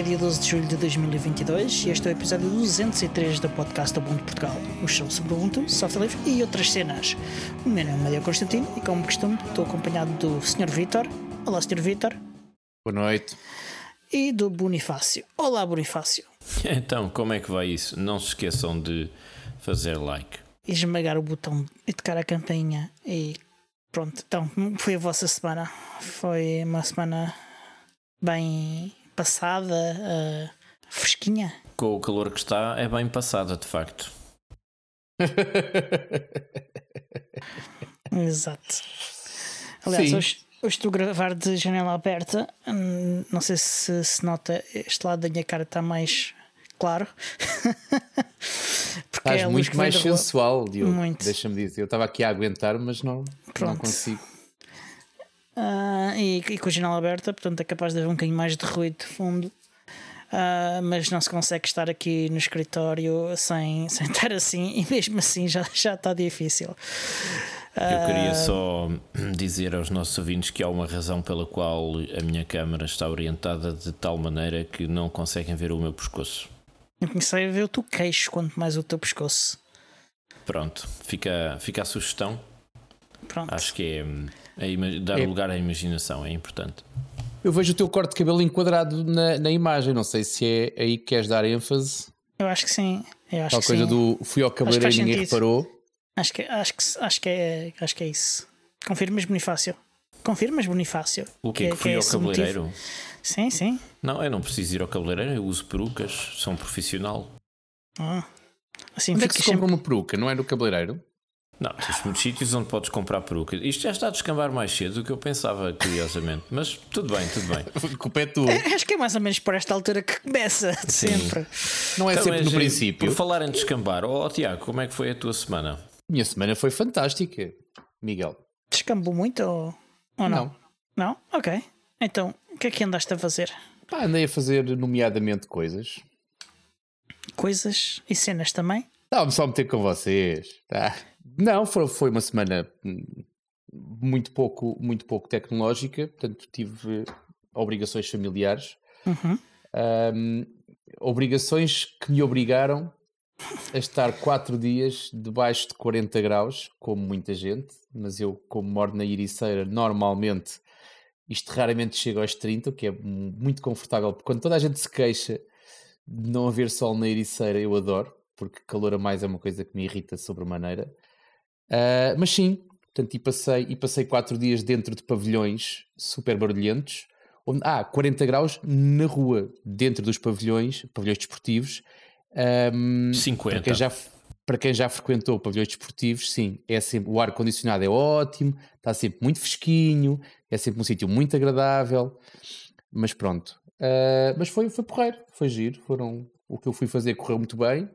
É dia 12 de julho de 2022 e este é o episódio 203 do podcast Ubuntu Portugal, o show sobre Ubuntu, software livre e outras cenas. O meu nome é Maria Constantino e, como costume, estou acompanhado do Sr. Vitor. Olá, Sr. Vitor. Boa noite. E do Bonifácio. Olá, Bonifácio. Então, como é que vai isso? Não se esqueçam de fazer like. E esmagar o botão e tocar a campainha e pronto. Então, foi a vossa semana. Foi uma semana bem passada, uh, fresquinha. Com o calor que está, é bem passada, de facto. Exato. Aliás, Sim. hoje, hoje estou a gravar de janela aberta. Hum, não sei se se nota, este lado da minha cara está mais claro. Porque Estás é muito mais sensual, Diogo. Muito. Deixa-me dizer. Eu estava aqui a aguentar, mas não, não consigo. Uh, e, e, com a janela aberta, portanto é capaz de haver um bocadinho mais de ruído de fundo. Uh, mas não se consegue estar aqui no escritório sem, sem estar assim, e mesmo assim já, já está difícil. Eu queria só dizer aos nossos ouvintes que há uma razão pela qual a minha câmera está orientada de tal maneira que não conseguem ver o meu pescoço. Eu comecei a ver o teu queixo, quanto mais o teu pescoço. Pronto, fica, fica a sugestão. Pronto. Acho que é é, dar é. lugar à imaginação é importante. Eu vejo o teu corte de cabelo enquadrado na, na imagem, não sei se é aí que queres dar ênfase. Eu acho que sim. Eu acho Tal que coisa sim. do fui ao cabeleireiro e ninguém reparou. Acho que, acho, que, acho, que é, acho que é isso. Confirmas, Bonifácio? Confirmas, Bonifácio? O quê? Que, que fui que é ao cabeleireiro? Motivo? Sim, sim. Não, eu não preciso ir ao cabeleireiro, eu uso perucas, sou um profissional. Ah. Assim, Onde é que se compra uma peruca? Não é no cabeleireiro? Não, tens muitos sítios onde podes comprar perucas. Isto já está a descambar mais cedo do que eu pensava, curiosamente. Mas tudo bem, tudo bem. culpa é tu. É, acho que é mais ou menos por esta altura que começa, Sim. sempre. Não é então, sempre no princípio. Por falar em descambar, ó oh, Tiago, como é que foi a tua semana? Minha semana foi fantástica, Miguel. Descambou muito ou, ou não? não? Não? Ok. Então, o que é que andaste a fazer? Pá, andei a fazer, nomeadamente, coisas. Coisas e cenas também? Estava-me só a meter com vocês. Tá? Não, foi, foi uma semana hum, muito pouco, muito pouco tecnológica, portanto tive obrigações familiares. Uhum. Um, obrigações que me obrigaram a estar quatro dias debaixo de 40 graus, como muita gente, mas eu, como moro na Iriceira, normalmente isto raramente chega aos 30, o que é muito confortável, porque quando toda a gente se queixa de não haver sol na Ericeira, eu adoro, porque calor a mais é uma coisa que me irrita sobremaneira. Uh, mas sim, portanto, e passei, e passei quatro dias dentro de pavilhões super barulhentos, onde há ah, 40 graus na rua, dentro dos pavilhões, pavilhões desportivos. Um, 50. Para quem, já, para quem já frequentou pavilhões desportivos, sim, é sempre, o ar-condicionado é ótimo, está sempre muito fresquinho, é sempre um sítio muito agradável, mas pronto. Uh, mas foi, foi porreiro, foi giro, foram, o que eu fui fazer correu muito bem.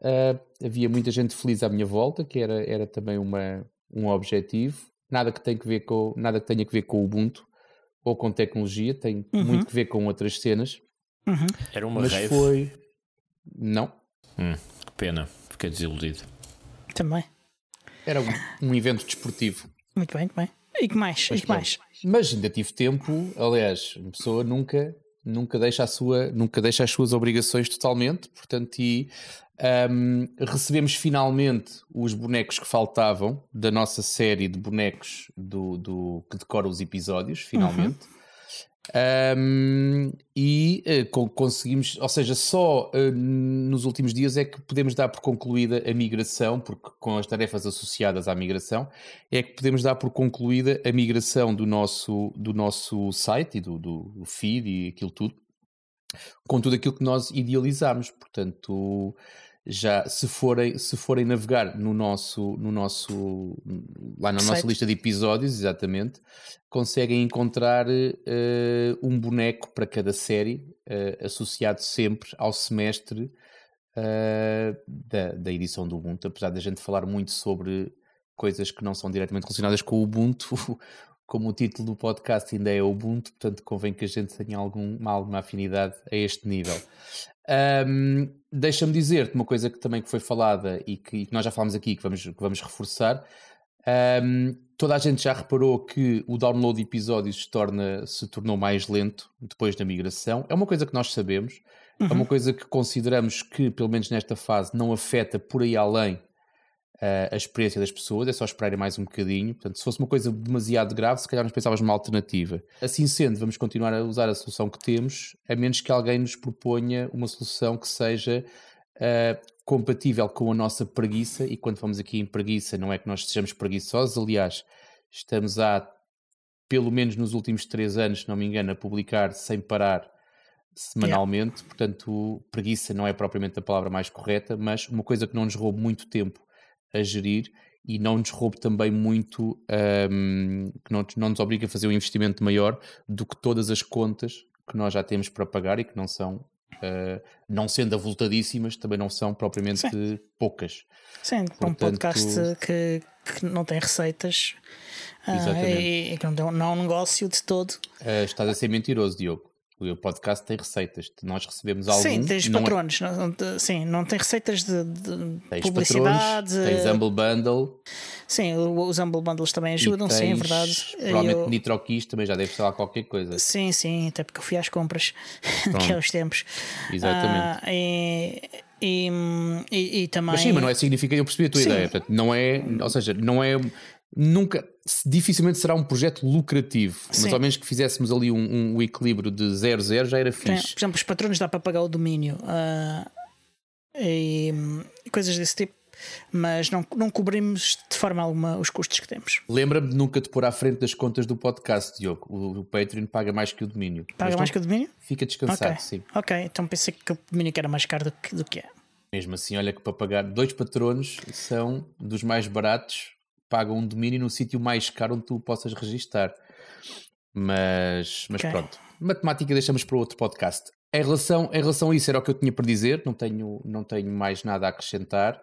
Uh, havia muita gente feliz à minha volta, que era, era também uma, um objetivo. Nada que, tenha que ver com, nada que tenha que ver com o Ubuntu ou com tecnologia, tem uhum. muito que ver com outras cenas. Uhum. Era uma Mas rave? foi. Não. Hum, que pena, fiquei desiludido. Também. Era um, um evento desportivo. Muito bem, muito bem. E que mais? Mas, e que mais? Mas ainda tive tempo, aliás, a pessoa nunca nunca deixa a sua nunca deixa as suas obrigações totalmente portanto e um, recebemos finalmente os bonecos que faltavam da nossa série de bonecos do, do que decora os episódios, finalmente. Uhum. Um, e uh, conseguimos, ou seja, só uh, nos últimos dias é que podemos dar por concluída a migração, porque com as tarefas associadas à migração, é que podemos dar por concluída a migração do nosso, do nosso site e do, do feed e aquilo tudo, com tudo aquilo que nós idealizámos. Portanto, já se forem, se forem navegar no nosso, no nosso lá na nossa lista de episódios, exatamente, conseguem encontrar uh, um boneco para cada série, uh, associado sempre ao semestre uh, da, da edição do Ubuntu, apesar da gente falar muito sobre coisas que não são diretamente relacionadas com o Ubuntu, como o título do podcast ainda é Ubuntu, portanto convém que a gente tenha algum, alguma afinidade a este nível. Um, Deixa-me dizer-te uma coisa que também que foi falada e que, e que, nós já falámos aqui, que vamos, que vamos reforçar. Um, toda a gente já reparou que o download de episódios se, torna, se tornou mais lento depois da migração. É uma coisa que nós sabemos, uhum. é uma uhum. coisa que consideramos que, pelo menos nesta fase, não afeta por aí além a experiência das pessoas, é só esperarem mais um bocadinho. Portanto, se fosse uma coisa demasiado grave, se calhar nós pensávamos numa alternativa. Assim sendo, vamos continuar a usar a solução que temos, a menos que alguém nos proponha uma solução que seja uh, compatível com a nossa preguiça. E quando falamos aqui em preguiça, não é que nós sejamos preguiçosos, aliás, estamos há pelo menos nos últimos três anos, se não me engano, a publicar sem parar semanalmente, yeah. portanto, preguiça não é propriamente a palavra mais correta, mas uma coisa que não nos roube muito tempo a gerir e não nos roube também muito, um, que não, não nos obriga a fazer um investimento maior do que todas as contas que nós já temos para pagar e que não são, uh, não sendo avultadíssimas, também não são propriamente Sim. poucas. Sim, Portanto, um podcast que, que não tem receitas uh, e, e, que não, é um negócio de todo. Uh, estás a ser mentiroso, Diogo. O podcast tem receitas. Nós recebemos algum. Sim, tens não é- patronos. É... Não, sim, não tem receitas de, de tens publicidade. Patronos, tens Humble Bundle. Sim, os Humble Bundles também ajudam, tens, sim, é verdade. Provavelmente eu... NitroKeys também já deve ser lá qualquer coisa. Sim, sim, até porque eu fui às compras naqueles tempos. Exatamente. Ah, e, e, e, e, também. Mas sim, mas não é significa, eu percebi a tua sim. ideia. Portanto, não é, ou seja, não é nunca, dificilmente será um projeto lucrativo, Sim. mas ao menos que fizéssemos ali um, um equilíbrio de 0-0 já era fixe. Por exemplo, os patronos dá para pagar o domínio uh, e, e, coisas desse tipo, mas não, não cobrimos de forma alguma os custos que temos. Lembra-me de nunca te pôr à frente das contas do podcast, Diogo. O, o Patreon paga mais que o domínio. Paga mais que o domínio? Fica descansado, okay. sim. Ok, então pensei que o domínio era mais caro do que, do que é. Mesmo assim, olha que para pagar dois patronos são dos mais baratos pagam um domínio no sítio mais caro onde tu possas registar. Mas, mas okay. pronto, matemática deixamos para outro podcast. Em relação, em relação a isso, era o que eu tinha para dizer, não tenho, não tenho mais nada a acrescentar.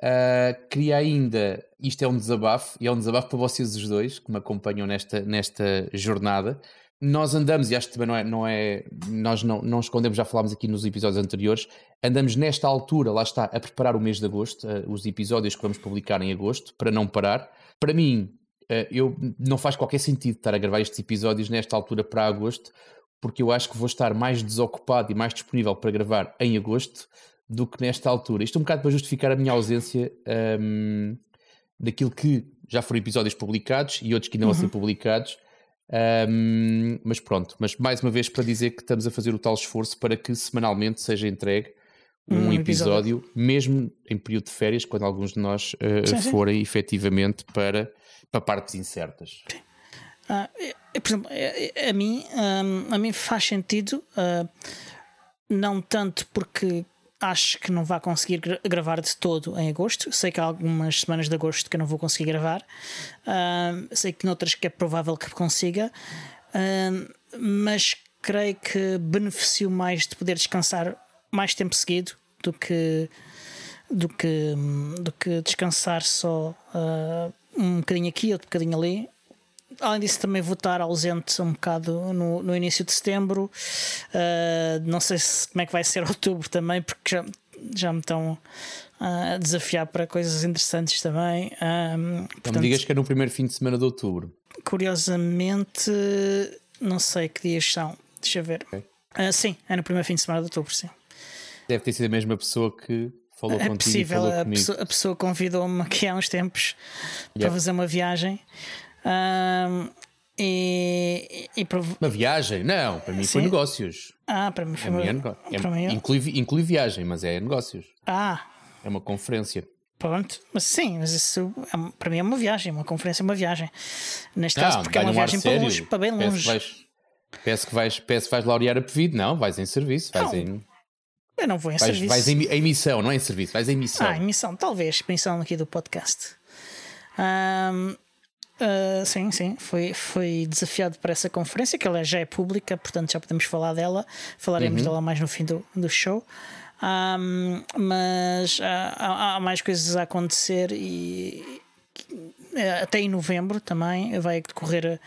Uh, queria ainda, isto é um desabafo, e é um desabafo para vocês os dois que me acompanham nesta, nesta jornada nós andamos, e acho que também não é, não é nós não, não escondemos, já falámos aqui nos episódios anteriores, andamos nesta altura, lá está, a preparar o mês de agosto, uh, os episódios que vamos publicar em agosto, para não parar. Para mim, uh, eu, não faz qualquer sentido estar a gravar estes episódios nesta altura para agosto, porque eu acho que vou estar mais desocupado e mais disponível para gravar em agosto do que nesta altura. Isto é um bocado para justificar a minha ausência um, daquilo que já foram episódios publicados e outros que ainda uhum. vão ser uhum. publicados um, mas pronto, mas mais uma vez para dizer que estamos a fazer o tal esforço para que semanalmente seja entregue um, um episódio, episódio, mesmo em período de férias, quando alguns de nós uh, sim, sim. forem efetivamente para, para partes incertas. Ah, por exemplo, a, a mim, um, a mim faz sentido, uh, não tanto porque acho que não vai conseguir gra gravar de todo em agosto. Sei que há algumas semanas de agosto que eu não vou conseguir gravar. Sei que noutras que é provável que consiga. Mas creio que beneficio mais de poder descansar mais tempo seguido do que do que, do que descansar só uh, um bocadinho aqui, outro bocadinho ali além disso, também vou estar ausente um bocado no, no início de setembro. Uh, não sei se, como é que vai ser outubro também, porque já, já me estão a desafiar para coisas interessantes também. Um, portanto, não me digas que é no primeiro fim de semana de outubro. Curiosamente, não sei que dias são. Deixa ver. Okay. Uh, sim, é no primeiro fim de semana de outubro, sim. Deve ter sido a mesma pessoa que falou é contigo. Possível, a pessoa, a pessoa convidou-me aqui há uns tempos yep. para fazer uma viagem. Um, e, e, Uma viagem? Não, para mim sim. foi negócios. Ah, para mim foi é, para mim... inclui, inclui viagem, mas é negócios. Ah. É uma conferência. Pronto, mas sim, mas isso é, para mim é uma viagem, uma conferência é uma viagem. Neste caso, porque é uma um viagem para, longe, para bem longe. Peço que vais, peço que vais laurear a pedido, não, vais em serviço, vais não, em. Eu não vou em vais, serviço. Vais em, em emissão, não é em serviço, vais em emissão. Ah, emissão, talvez, pensando aqui do podcast. Um, Uh, sim, sim, foi, foi desafiado para essa conferência, que ela já é pública, portanto já podemos falar dela. Falaremos uhum. dela mais no fim do, do show. Um, mas há, há, mais coisas a acontecer e até em novembro também vai decorrer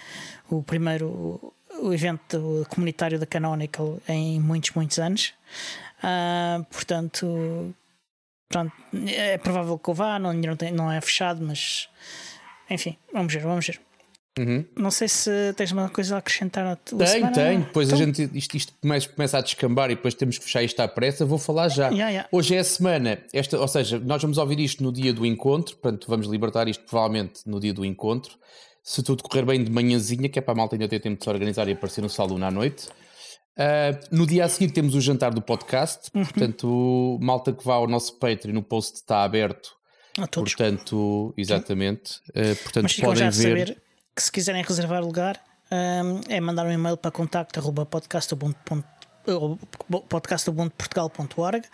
o primeiro o evento comunitário da Canonical em muitos, muitos anos. Uh, portanto, é provável que eu vá, não, não, tem, não é fechado, mas enfim, vamos ver, vamos ver. Uhum. Não sei se tens uma coisa a acrescentar. Tem, tem. Depois então... a gente, isto, isto começa, começa, a descambar e depois temos que fechar isto à pressa. Vou falar já. Yeah, yeah. Hoje é a semana, esta, ou seja, nós vamos ouvir isto no dia do encontro, portanto, vamos libertar isto provavelmente no dia do encontro. Se tudo correr bem de manhãzinha, que é para a malta ainda ter tempo de se organizar e aparecer no salão à noite. Uh, no dia a seguir temos o jantar do podcast, uhum. portanto, malta que vá ao nosso Patreon, no post está aberto. A todos. Portanto, exatamente. Uh, portanto, Mas podem já ver. saber que se quiserem reservar lugar, um, é mandar um e-mail para contacto.podcast.portugal.org. Uh,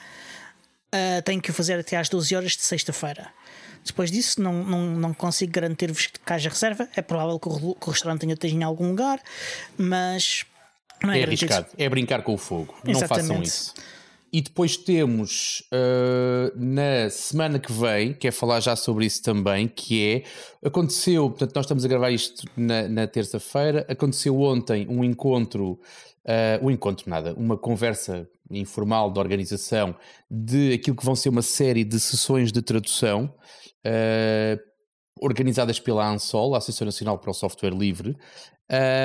ah, tenho que o fazer até às 12 horas de sexta-feira. Depois disso, não, não, não consigo garantir-vos que haja reserva. É provável que o, que o restaurante tenha, tenha em algum lugar, mas não é, é arriscado. É brincar com o fogo. Exatamente. Não façam isso. E depois temos uh, na semana que vem, quer falar já sobre isso também, que é aconteceu, portanto, nós estamos a gravar isto na, na terça-feira, aconteceu ontem um encontro, uh, um encontro nada, uma conversa informal de organização de aquilo que vão ser uma série de sessões de tradução. Uh, organizadas pela ANSOL, a Associação Nacional para o Software Livre,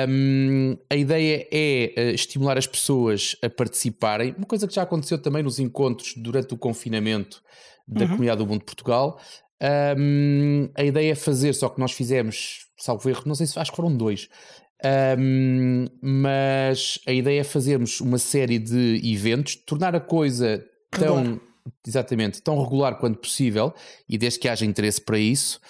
um, a ideia é uh, estimular as pessoas a participarem, uma coisa que já aconteceu também nos encontros durante o confinamento da uhum. comunidade do mundo de Portugal. Um, a ideia é fazer, só que nós fizemos, salvo erro, não sei se acho que foram dois, um, mas a ideia é fazermos uma série de eventos, tornar a coisa tão, exatamente, tão regular quanto possível e desde que haja interesse para isso.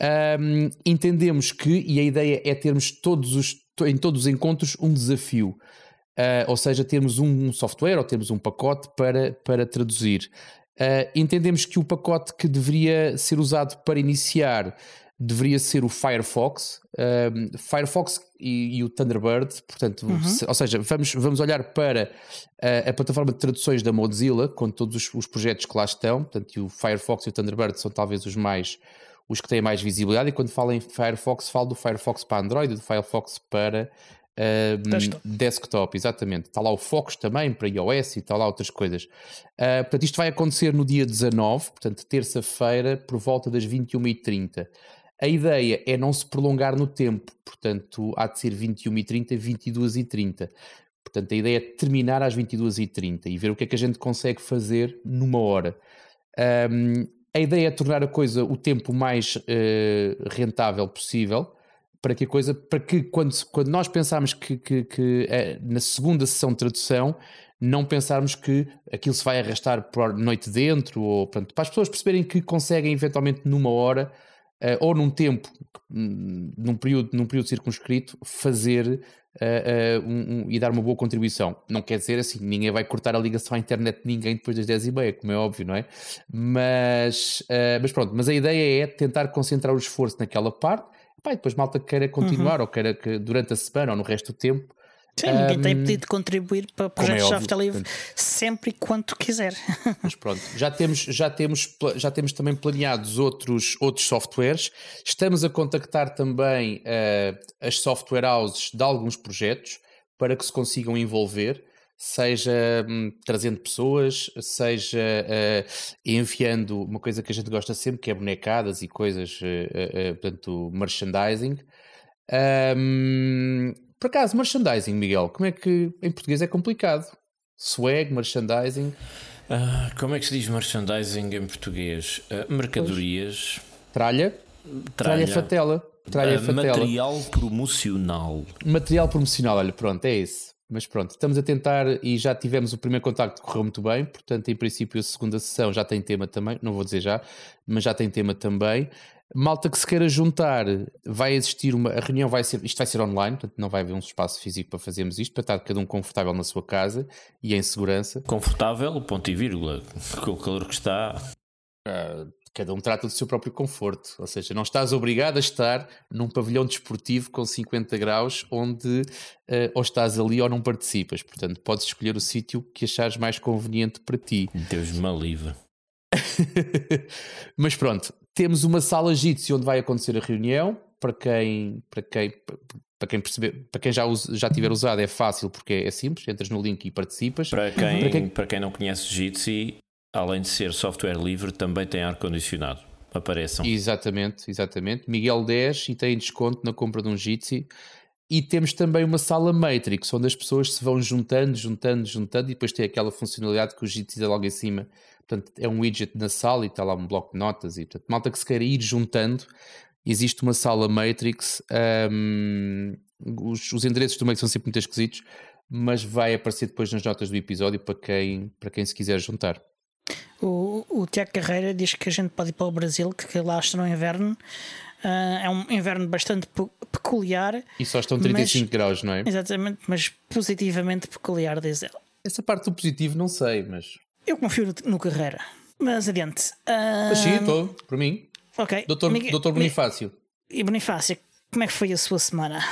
Um, entendemos que, e a ideia é termos todos os, em todos os encontros um desafio, uh, ou seja, termos um software ou termos um pacote para, para traduzir. Uh, entendemos que o pacote que deveria ser usado para iniciar deveria ser o Firefox, um, Firefox e, e, o Thunderbird, portanto, uhum. se, ou seja, vamos, vamos olhar para a, a, plataforma de traduções da Mozilla, com todos os, os projetos que lá estão, portanto, o Firefox e o Thunderbird são talvez os mais os que têm mais visibilidade. E quando falo em Firefox, falo do Firefox para Android e do Firefox para um, desktop. desktop. exatamente. Está lá o Fox também para iOS e está lá outras coisas. Uh, portanto, isto vai acontecer no dia 19, portanto, terça-feira, por volta das 21h30. A ideia é não se prolongar no tempo, portanto, há de ser 21h30, 22h30. Portanto, a ideia é terminar às 22h30 e ver o que é que a gente consegue fazer numa hora. Um, a ideia é tornar a coisa o tempo mais uh, rentável possível para que a coisa, para que quando, quando nós pensarmos que, que, que é, na segunda sessão de tradução não pensarmos que aquilo se vai arrastar por noite dentro, ou portanto, para as pessoas perceberem que conseguem eventualmente numa hora uh, ou num tempo, num período, num período circunscrito, fazer uh, um, um, e dar uma boa contribuição. Não quer dizer assim, ninguém vai cortar a ligação à internet de ninguém depois das 10 e meia, como é óbvio, não é? Mas, mas pronto, mas a ideia é tentar concentrar o esforço naquela parte, e depois malta que queira continuar uhum. ou queira que durante a semana ou no resto do tempo Sim, ninguém um, tem pedido de contribuir para projetos é de software livre sempre e quanto quiser. Mas pronto, já temos, já temos, já temos também planeados outros, outros softwares. Estamos a contactar também uh, as software houses de alguns projetos para que se consigam envolver, seja um, trazendo pessoas, seja uh, enviando uma coisa que a gente gosta sempre, que é bonecadas e coisas, uh, portanto, merchandising. Um, por acaso, merchandising, Miguel, como é que em português é complicado? Swag, merchandising. Uh, como é que se diz merchandising em português? Uh, mercadorias. Tralha. Tralha, Tralha fatela. Tralha uh, fatela. Material promocional. Material promocional, olha, pronto, é isso. Mas pronto, estamos a tentar e já tivemos o primeiro contacto que correu muito bem, portanto, em princípio, a segunda sessão já tem tema também, não vou dizer já, mas já tem tema também. Malta que se queira juntar, vai existir uma. A reunião vai ser. Isto vai ser online, portanto não vai haver um espaço físico para fazermos isto, para estar cada um confortável na sua casa e em segurança. Confortável, ponto e vírgula, com o calor que está. Uh, cada um trata do seu próprio conforto, ou seja, não estás obrigado a estar num pavilhão desportivo com 50 graus onde uh, ou estás ali ou não participas, portanto podes escolher o sítio que achares mais conveniente para ti. Deus me livre. Mas pronto, temos uma sala Jitsi onde vai acontecer a reunião. Para quem, para quem, para quem perceber, para quem já, usa, já tiver usado é fácil porque é simples, entras no link e participas. Para quem, para quem, para quem não conhece Jitsi, além de ser software livre, também tem ar condicionado. apareçam. Exatamente, exatamente. Miguel 10 e tem desconto na compra de um Jitsi. E temos também uma sala Matrix, onde as pessoas se vão juntando, juntando, juntando, e depois tem aquela funcionalidade que o Jitsi dá logo em cima. Portanto, é um widget na sala e está lá um bloco de notas. E, portanto, malta que se queira ir juntando, existe uma sala Matrix. Um, os, os, endereços do meio são sempre muito esquisitos, mas vai aparecer depois nas notas do episódio para quem, para quem se quiser juntar. O, o Tiago Carreira diz que a gente pode ir para o Brasil, que lá está no inverno. Uh, é um inverno bastante peculiar. E só estão 35 mas, graus, não é? Exatamente, mas positivamente peculiar, diz ele. Essa parte do positivo não sei, mas. Eu confio no, no Carreira. Mas adiante. Uh... Mas sim, estou, por mim. Ok. Doutor, Migue... Doutor Bonifácio. E Bonifácio, como é que foi a sua semana?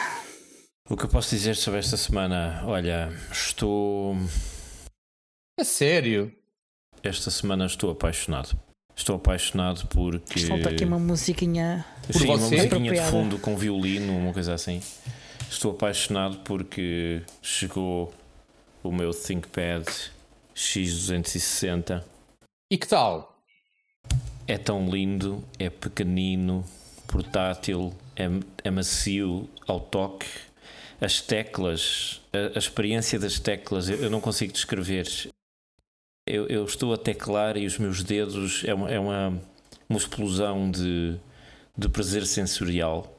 O que eu posso dizer sobre esta semana? Olha, estou. É sério? Esta semana estou apaixonado. Estou apaixonado porque. Falta aqui uma musiquinha. Sim, uma musiquinha de fundo com violino, uma coisa assim. Estou apaixonado porque chegou o meu ThinkPad X260. E que tal? É tão lindo, é pequenino, portátil, é, é macio ao toque. As teclas, a, a experiência das teclas, eu, eu não consigo descrever eu, eu, estou a teclar e os meus dedos é uma, é uma, uma explosão de, de prazer sensorial.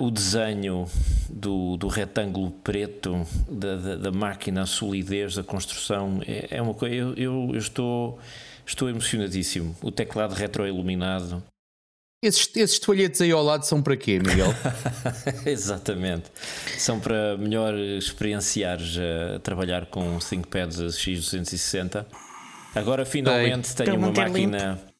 O desenho do, do retângulo preto da, da, da máquina, a solidez da construção é, é uma coisa. Eu, eu, eu, estou, estou emocionadíssimo. O teclado retroiluminado. Esses, esses toalhetes aí ao lado são para quê, Miguel? Exatamente. São para melhor experienciares a trabalhar com o ThinkPad X260 Agora finalmente tenho uma máquina limpo.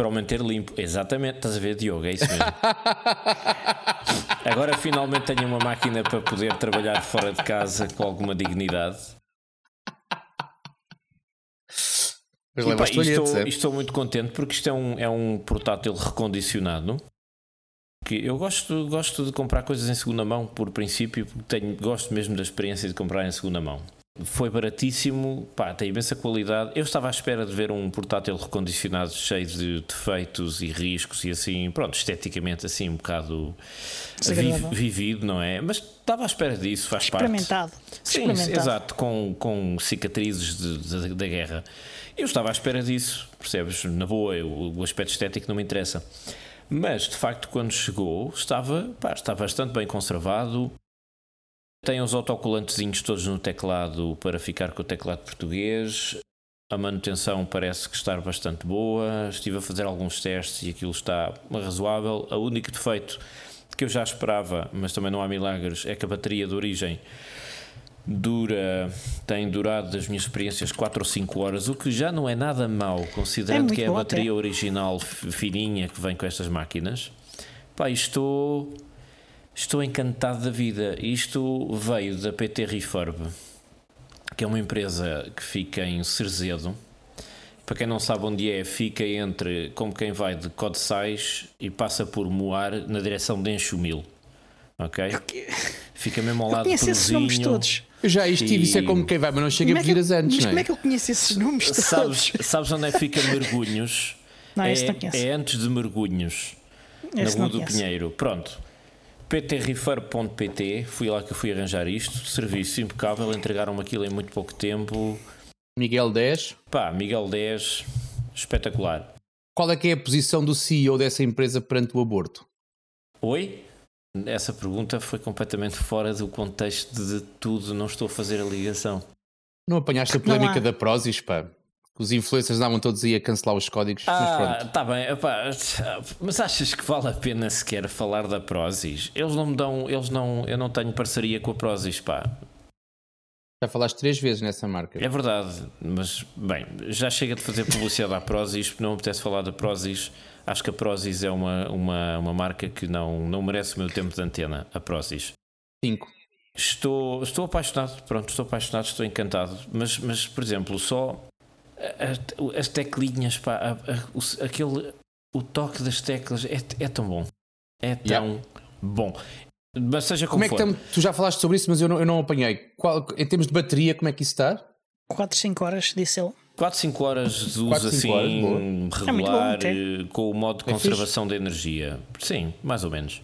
Para o manter limpo. Exatamente, estás a ver, Diogo, é isso mesmo. Agora finalmente tenho uma máquina para poder trabalhar fora de casa com alguma dignidade. E, pá, estou, é? estou, muito contente porque isto é um, é um portátil recondicionado. Que eu gosto, gosto de comprar coisas em segunda mão, por princípio, porque tenho, gosto mesmo da experiência de comprar em segunda mão foi baratíssimo, pá, tem imensa qualidade. Eu estava à espera de ver um portátil recondicionado cheio de defeitos e riscos e assim, pronto, esteticamente assim um bocado vivido, não é? Mas estava à espera disso, faz Experimentado. parte. Sim, exato, com, com cicatrizes da guerra. Eu estava à espera disso, percebes? Na boa, eu, o aspecto estético não me interessa. Mas de facto, quando chegou, estava, pá, está bastante bem conservado. Tem os autocolantezinhos todos no teclado para ficar com o teclado português. A manutenção parece que está bastante boa. Estive a fazer alguns testes e aquilo está razoável. O único defeito que eu já esperava, mas também não há milagres, é que a bateria de origem dura, tem durado das minhas experiências 4 ou 5 horas, o que já não é nada mau, considerando é que é a bateria original fininha que vem com estas máquinas. Pá, estou Estou encantado da vida. Isto veio da PT Refurb, que é uma empresa que fica em Cerzedo. Para quem não sabe onde é, fica entre como quem vai de Codesais e passa por Moar na direção de Enxumil. Ok? Fica mesmo ao lado do esses nomes todos. Eu já estive, e... isso é como quem vai, mas não chega a vir as antes. Mas não é? como é que eu conheço esses nomes todos? Sabes, sabes onde é que fica Mergulhos? Não, é, não é antes de Mergulhos, esse na Rua do Pinheiro. Pronto ptrefurb.pt, fui lá que eu fui arranjar isto, serviço impecável, entregaram-me aquilo em muito pouco tempo. Miguel 10. Pá, Miguel 10, espetacular. Qual é que é a posição do CEO dessa empresa perante o aborto? Oi? Essa pergunta foi completamente fora do contexto de tudo, não estou a fazer a ligação. Não apanhaste a polémica da Prozis, pá? Os influencers andavam todos aí a cancelar os códigos. Ah, tá bem, mas achas que vale a pena sequer falar da Prozis? Eles não me dão, eles não, eu não tenho parceria com a Prozis, pá. Já falaste três vezes nessa marca. É verdade, mas bem, já chega de fazer publicidade à Prozis, não me apetece falar da Prozis. Acho que a Prozis é uma, uma, uma marca que não, não merece o meu tempo de antena, a Prozis. Cinco. Estou, estou apaixonado, pronto, estou apaixonado, estou encantado. Mas, mas por exemplo, só as teclinhas, pá, a, a, o, aquele, o toque das teclas é, é tão bom. É tão yeah. bom. Mas seja como, como é que tu já falaste sobre isso, mas eu não, eu não apanhei. Qual, em termos de bateria, como é que isso está? 4, 5 horas, disse ele. 4, 5 horas de uso 4, 5 assim horas. É regular bom, eh, com o modo de É conservação de energia. Sim, mais ou menos.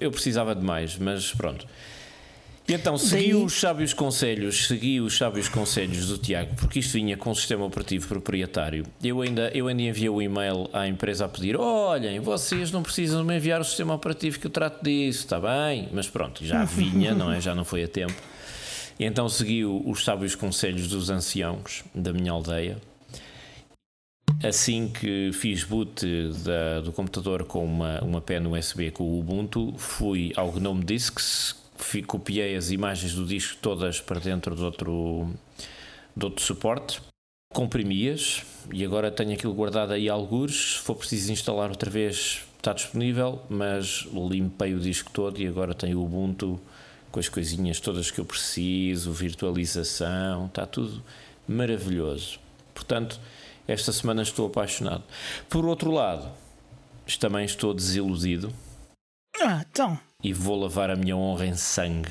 Eu precisava de mais, mas pronto. E então segui Daí- os sábios conselhos, segui os sábios conselhos do Tiago, porque isto vinha com um sistema operativo proprietário. Eu ainda, eu ainda enviei o e-mail à empresa a pedir: olhem, vocês não precisam me enviar o sistema operativo que eu trato disso, está bem? Mas pronto, já vinha, não é? Já não foi a tempo. E então segui os sábios conselhos dos anciãos da minha aldeia. Assim que fiz boot da- do computador com uma, uma pen USB com o Ubuntu, fui ao Gnome Discs, fi- copiei as imagens do disco todas para dentro de outro, de outro suporte, comprimi-as e agora tenho aquilo guardado aí algures. Se for preciso instalar outra vez, está disponível, mas limpei o disco todo e agora tenho o Ubuntu com as coisinhas todas que eu preciso, virtualização, está tudo maravilhoso. Portanto, esta semana estou apaixonado. Por outro lado, também estou desiludido Ah, então. e vou lavar a minha honra em sangue.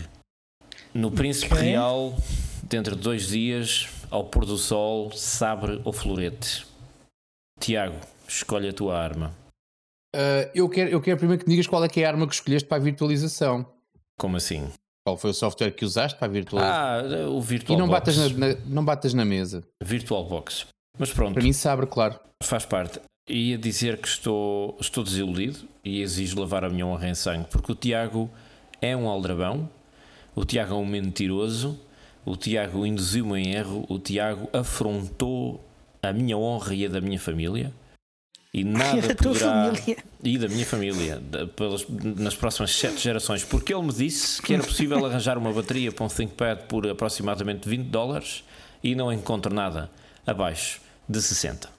No Príncipe Ok. Real, dentro de dois dias, ao pôr do sol, sabre ou florete. Tiago, escolhe a tua arma. Ah, eu, quero, eu quero primeiro que me digas qual é que é a arma que escolheste para a virtualização. Como assim? Qual foi o software que usaste para a virtualização? Ah, o Virtual e não batas na, na- não batas na mesa. Virtual Box. Mas pronto, Para mim sabe, claro. faz parte. Ia dizer que estou, estou desiludido e exijo lavar a minha honra em sangue, porque o Tiago é um aldrabão, o Tiago é um mentiroso, o Tiago induziu-me em erro, o Tiago afrontou a minha honra e a da minha família. E nada poderá. família. E da minha família, pelas- nas próximas sete gerações, porque ele me disse que era possível arranjar uma bateria para um ThinkPad por aproximadamente 20 dólares e não encontro nada abaixo de 60.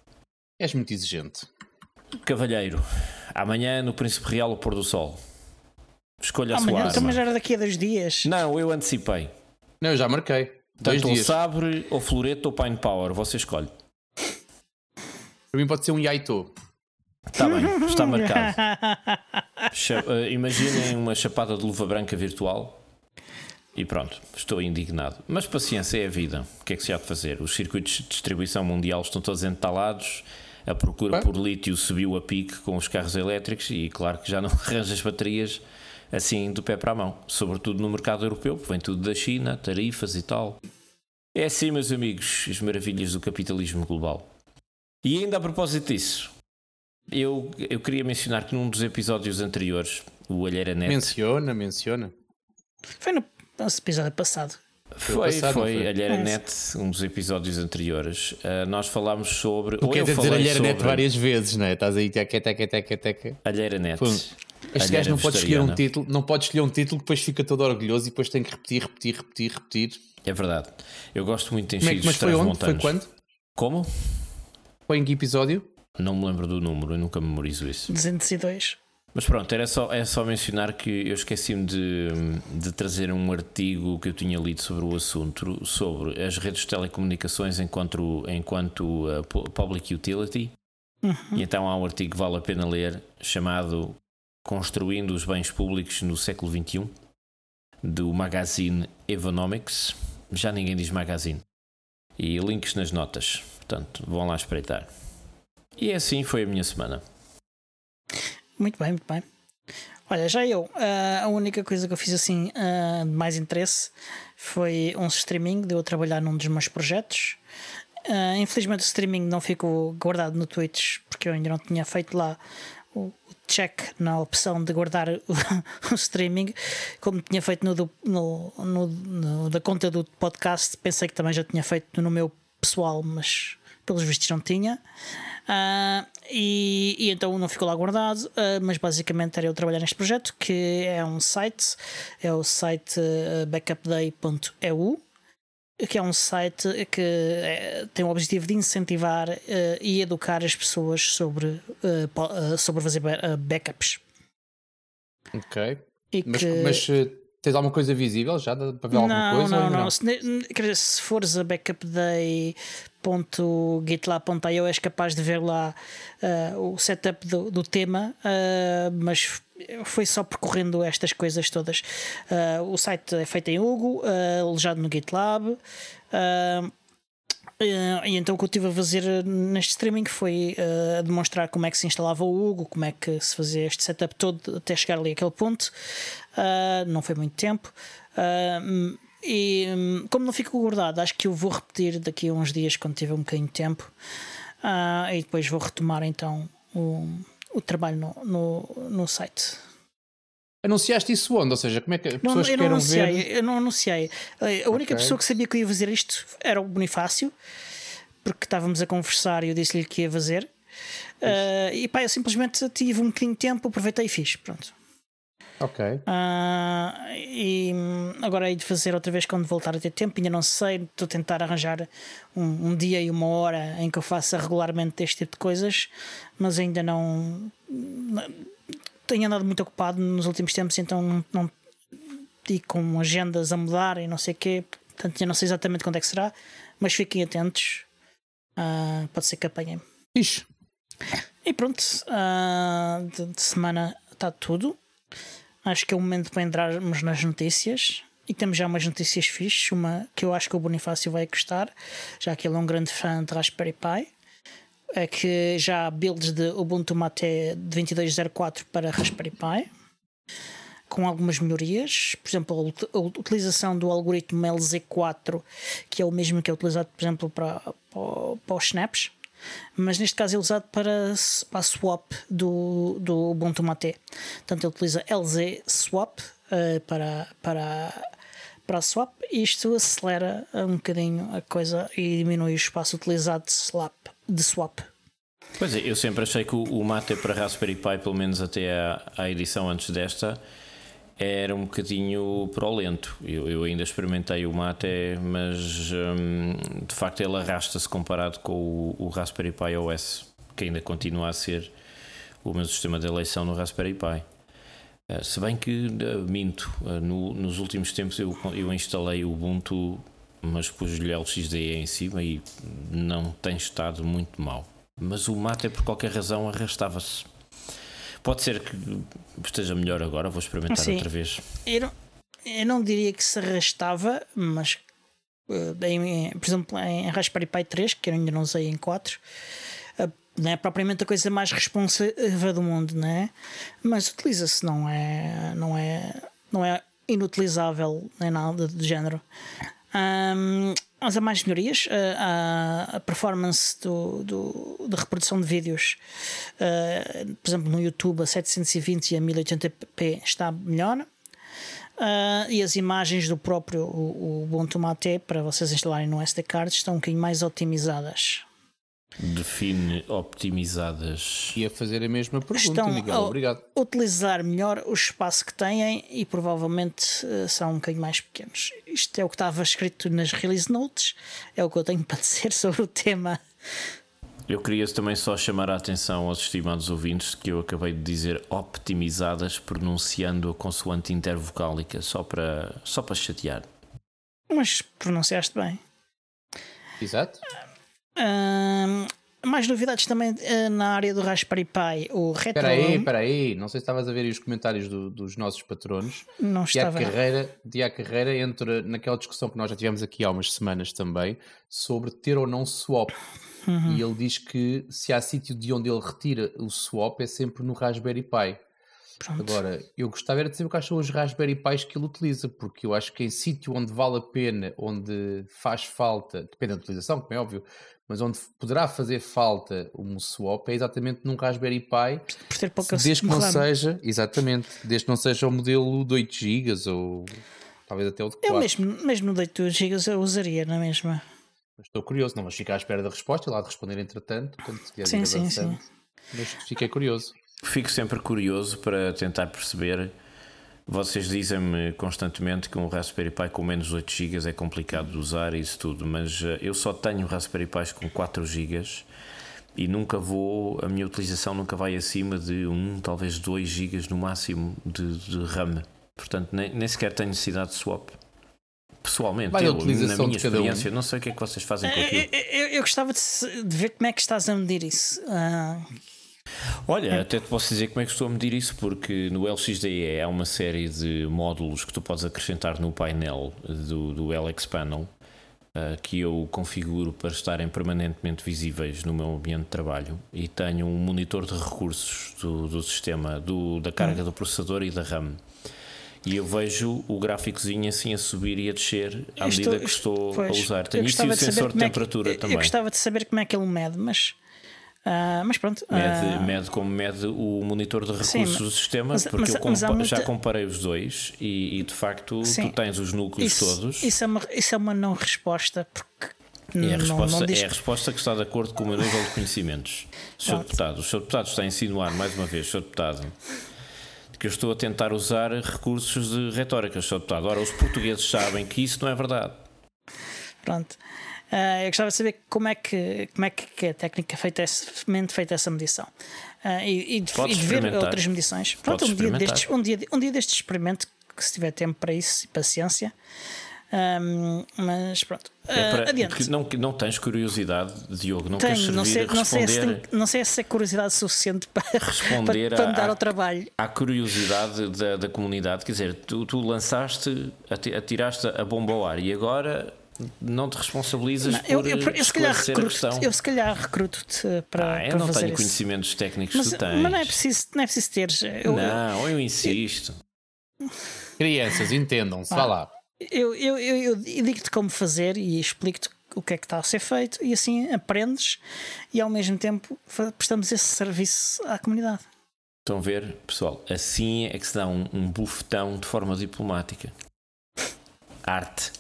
És muito exigente. Cavalheiro, amanhã no Príncipe Real o pôr do sol. Escolha a sua Amanhã, arma. então, mas era daqui a dois dias. Não, eu antecipei. Não, eu já marquei. Dois Tanto ou dias. sabre, ou florete, ou pine power. Você escolhe. Para mim pode ser um Yaito. Está bem, está marcado. Cha- eh, Imaginem uma chapada de luva branca virtual. E pronto, estou indignado. Mas paciência é a vida. O que é que se há de fazer? Os circuitos de distribuição mundial estão todos entalados. A procura Bem. por lítio subiu a pique com os carros elétricos e claro que já não arranjas baterias assim do pé para a mão. Sobretudo no mercado europeu, que vem tudo da China, tarifas e tal. É assim, meus amigos, as maravilhas do capitalismo global. E ainda a propósito disso, eu, eu queria mencionar que num dos episódios anteriores, o Alheira Net, Menciona, menciona. Foi no nosso episódio passado. Foi, foi, foi? Alheira É. Net, um dos episódios anteriores, ah, nós falámos sobre. Tu queres eu dizer falei alheira net sobre várias vezes, não é? Estás aí, teca, teca, teca, teca. Alheira Net. Pum. Este Alheira gajo não pode escolher um título, não pode escolher um título que depois fica todo orgulhoso e depois tem que repetir, repetir, repetir, repetir. É verdade. Eu gosto muito de é enchidos mas foi onde? Foi quando? Como? Foi em que episódio? Não me lembro do número, eu nunca memorizo isso. 202. Mas pronto, era só, é só mencionar que eu esqueci-me de, de trazer um artigo que eu tinha lido sobre o assunto, sobre as redes de telecomunicações enquanto, enquanto uh, pu- public utility. E então há um artigo que vale a pena ler chamado Construindo os Bens Públicos no Século XXI, do magazine Evonomics. Já ninguém diz magazine. E links nas notas. Portanto, vão lá espreitar. E assim foi a minha semana. Muito bem, muito bem. Olha, já eu, ah, a única coisa que eu fiz assim ah, de mais interesse foi um streaming de eu trabalhar num dos meus projetos. Ah, infelizmente o streaming não ficou guardado no Twitch porque eu ainda não tinha feito lá o check na opção de guardar o, o streaming, como tinha feito no, do- no- no- no da conta do podcast. Pensei que também já tinha feito no meu pessoal, mas pelos vistos não tinha. Ah, e, e então não ficou lá guardado, ah, mas basicamente era eu trabalhar neste projeto que é um site, é o site ah, backupday.eu que é um site que eh, tem o objetivo de incentivar eh, e educar as pessoas sobre, sobre fazer ba- backups. Ok. E Mas, que... mas tens alguma coisa visível já para ver alguma não, coisa? não, ainda não, Se, quer dizer, se fores a backupday.gitlab.io és capaz de ver lá eh, o setup do, do tema, eh, mas foi só percorrendo estas coisas todas. Eh, o site é feito em Hugo, alojado no GitLab. Uh, e então o que eu estive a fazer neste streaming foi uh, demonstrar como é que se instalava o Hugo, como é que se fazia este setup todo até chegar ali àquele ponto. Uh, não foi muito tempo. E um, como não fico guardado, acho que eu vou repetir daqui a uns dias quando tiver um bocadinho de tempo. e depois vou retomar então o, o trabalho no, no, no site. Anunciaste isso onde? Ou seja, como é que as não, pessoas não anunciei, ver... Eu não anunciei. A única okay. pessoa que sabia que eu ia fazer isto era o Bonifácio, porque estávamos a conversar e eu disse-lhe que ia fazer. Uh, e pá, eu simplesmente tive um bocadinho de tempo, aproveitei e fiz. Pronto. Ok. Uh, e agora hei de fazer outra vez quando voltar a ter tempo. Ainda não sei. Estou a tentar arranjar um, um, dia e uma hora em que eu faça regularmente este tipo de coisas, mas ainda não tenho andado muito ocupado nos últimos tempos, então não, não e com agendas a mudar e não sei o quê, portanto eu não sei exatamente quando é que será, mas fiquem atentos. Uh, pode ser que apanhem. Ixi. E pronto, uh, de, de, semana está tudo. Acho que é o momento para entrarmos nas notícias. E temos já umas notícias fixes, uma que eu acho que o Bonifácio vai gostar, já que ele é um grande fã de Raspberry Pi. É que já há builds de Ubuntu Mate 22.04 para Raspberry Pi com algumas melhorias, por exemplo, a utilização do algoritmo LZ4, que é o mesmo que é utilizado, por exemplo, para, para, para os snaps, mas neste caso é usado para, para a swap do, do Ubuntu Mate. Portanto, ele utiliza LZ Swap uh, para, para, para a swap e isto acelera um bocadinho a coisa e diminui o espaço utilizado de swap de swap. Pois é, eu sempre achei que o, Mate para Raspberry Pi, pelo menos até a edição antes desta, era um bocadinho para o lento. Eu, eu ainda experimentei o Mate, mas hum, de facto ele arrasta-se comparado com o, o, Raspberry Pi OS, que ainda continua a ser o meu sistema de eleição no Raspberry Pi. Uh, se bem que uh, minto, uh, no, nos últimos tempos eu, eu instalei o Ubuntu mas pus-lhe LXDE em cima e não tem estado muito mal. Mas o mate, por qualquer razão, arrastava-se. Pode ser que esteja melhor agora, vou experimentar Sim, outra vez. Eu não, eu não diria que se arrastava, mas uh, em, por exemplo, em Raspberry Pi 3, que eu ainda não usei em 4, uh, não é propriamente a coisa mais responsiva do mundo, né? mas utiliza-se, não é, não é, não é inutilizável nem nada do género. Um, mas há mais melhorias. Uh, a performance do, do, da reprodução de vídeos, uh, por exemplo, no YouTube a 720 e a 1080p está melhor. Uh, e as imagens do próprio o Ubuntu Mate para vocês instalarem no SD card estão um bocadinho mais otimizadas. Define optimizadas. E a fazer a mesma pergunta, Estão Miguel. Obrigado. Utilizar melhor o espaço que têm e provavelmente uh, são um bocadinho mais pequenos. Isto é o que estava escrito nas release notes, é o que eu tenho para dizer sobre o tema. Eu queria também só chamar a atenção aos estimados ouvintes que eu acabei de dizer optimizadas pronunciando a consoante intervocálica, só para, só para chatear. Mas pronunciaste bem. Exato mais novidades também uh, na área do Raspberry Pi. O Retro. Espera aí, espera aí. Não sei se estavas a ver os comentários do, dos nossos patronos. Não Tiago estava. Carreira, Tiago Carreira entra naquela discussão que nós já tivemos aqui há umas semanas também sobre ter ou não swap. Uhum. E ele diz que se há sítio de onde ele retira o swap é sempre no Raspberry Pi. Pronto. Agora, eu gostava era de saber quais são os Raspberry Pis que ele utiliza, porque eu acho que em sítio onde vale a pena, onde faz falta, depende da utilização, como é óbvio, mas onde poderá fazer falta um swap é exatamente num Raspberry Pi, Por ter pouca desde que não seja, exatamente, desde que não seja o modelo de 8 GB ou talvez até o de 4. Eu mesmo, mesmo no de 8 GB eu usaria na mesma. Estou curioso, não, mas fico à espera da resposta e lá de responder entretanto, quando sim, sim, sim. Mas fiquei curioso. Fico sempre curioso para tentar perceber vocês dizem-me constantemente que um Raspberry Pi com menos de 8 GB é complicado de usar e isso tudo, mas eh, eu só tenho Raspberry Pis com 4 GB e nunca vou, a minha utilização nunca vai acima de 1, talvez 2 GB no máximo de, de RAM. Portanto, nem, nem, sequer tenho necessidade de swap. Pessoalmente, eu, na minha experiência, um. não sei o que é que vocês fazem com eh, aquilo. Eu, eu, eu gostava de, de, ver como é que estás a medir isso. Uh Olha, até te posso dizer como é que estou a medir isso, porque no LXDE há uma série de módulos que tu podes acrescentar no painel do, do LX Panel uh, que eu configuro para estarem permanentemente visíveis no meu ambiente de trabalho e tenho um monitor de recursos do, do sistema, do, da carga do processador e da RAM. E eu vejo o gráficozinho assim a subir e a descer à medida estou, que estou pois, a usar. Tenho isso e o sensor de temperatura é que, também. Eu gostava de saber como é que ele mede, mas. Uh, mas pronto. Mede, uh, mede como mede o monitor de recursos sim, do sistema, mas, porque mas, eu compa muita... já comparei os dois e, e de facto sim, tu tens os núcleos isso, todos. Isso é, uma, isso é uma não resposta, porque é a, resposta, não, não é a resposta que está de acordo com o meu nível de conhecimentos. Sr. Deputado, o Sr. Deputado está a insinuar, mais uma vez, Sr. Deputado, que eu estou a tentar usar recursos de retórica, Sr. Deputado. Ora, os portugueses sabem que isso não é verdade. Pronto. Uh, eu gostava de saber como é que, como é que é a técnica feita, feita essa medição uh, e, e, de, e, de, ver outras medições. Pronto, um dia, destes, um, dia, um dia destes experimento, que se tiver tempo para isso e paciência. Um, mas pronto, é para, uh, adiante. Não, não tens curiosidade, Diogo? Não Tenho, queres servir, não sei, não sei, se tem, não sei se é curiosidade suficiente para responder para, para dar ao trabalho. À curiosidade da, da comunidade, quer dizer, tu, tu lançaste, atiraste a bomba ao ar e agora não te responsabilizas não, eu, por eu, eu, eu, se calhar recruto, Eu se calhar recruto-te para. Ah, eu para não tenho isso. conhecimentos técnicos mas, que tu tens. Mas não é preciso, não é preciso teres. Eu, não, eu insisto. Crianças, entendam-se, ah, vá lá. Eu, eu, eu, eu digo-te como fazer e explico-te o que é que está a ser feito e assim aprendes e ao mesmo tempo prestamos esse serviço à comunidade. Estão a ver, pessoal? Assim é que se dá um, um bufetão de forma diplomática. Arte.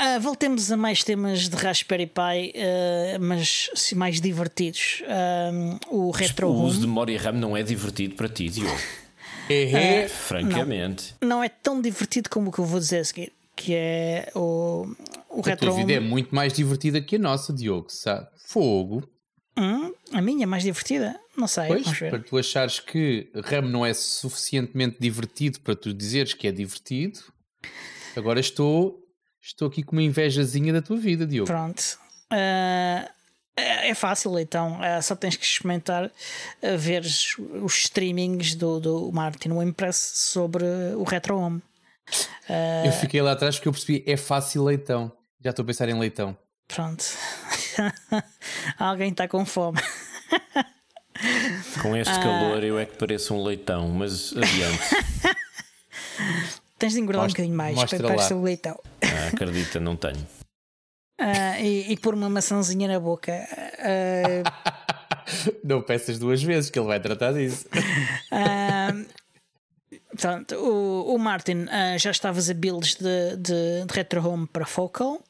Uh, voltemos a mais temas de Raspberry Pi, uh, mas mais divertidos. Uh, o Retro O uso de memória RAM não é divertido para ti, Diogo. É, é, francamente. Não, não, é tão divertido como o que eu vou dizer a seguir, que é o, o a Retro tua vida é muito mais divertida que a nossa, Diogo, sabe? Fogo. Hum, a minha é mais divertida? Não sei. Pois, para tu achares que RAM não é suficientemente divertido para tu dizeres que é divertido, agora estou, estou aqui com uma invejazinha da tua vida, Diogo. Pronto. Uh, é, fácil, então. É, só tens que experimentar a ver os streamings do, do Martin Wimpress sobre o Retro Home. Eu fiquei lá atrás porque eu percebi é fácil leitão. Já estou a pensar em leitão. Pronto. Alguém está com fome. Com este calor eu é que pareço um leitão, mas adiante. Tens de engordar um bocadinho mais para parecer um leitão. Ah, acredita, não tenho. Uh, e, e pôr uma maçãzinha na boca. Uh, não peças duas vezes, que ele vai tratar disso. Uh, portanto, o, o Martin já está a fazer builds de, de, de Retro Home para Focal.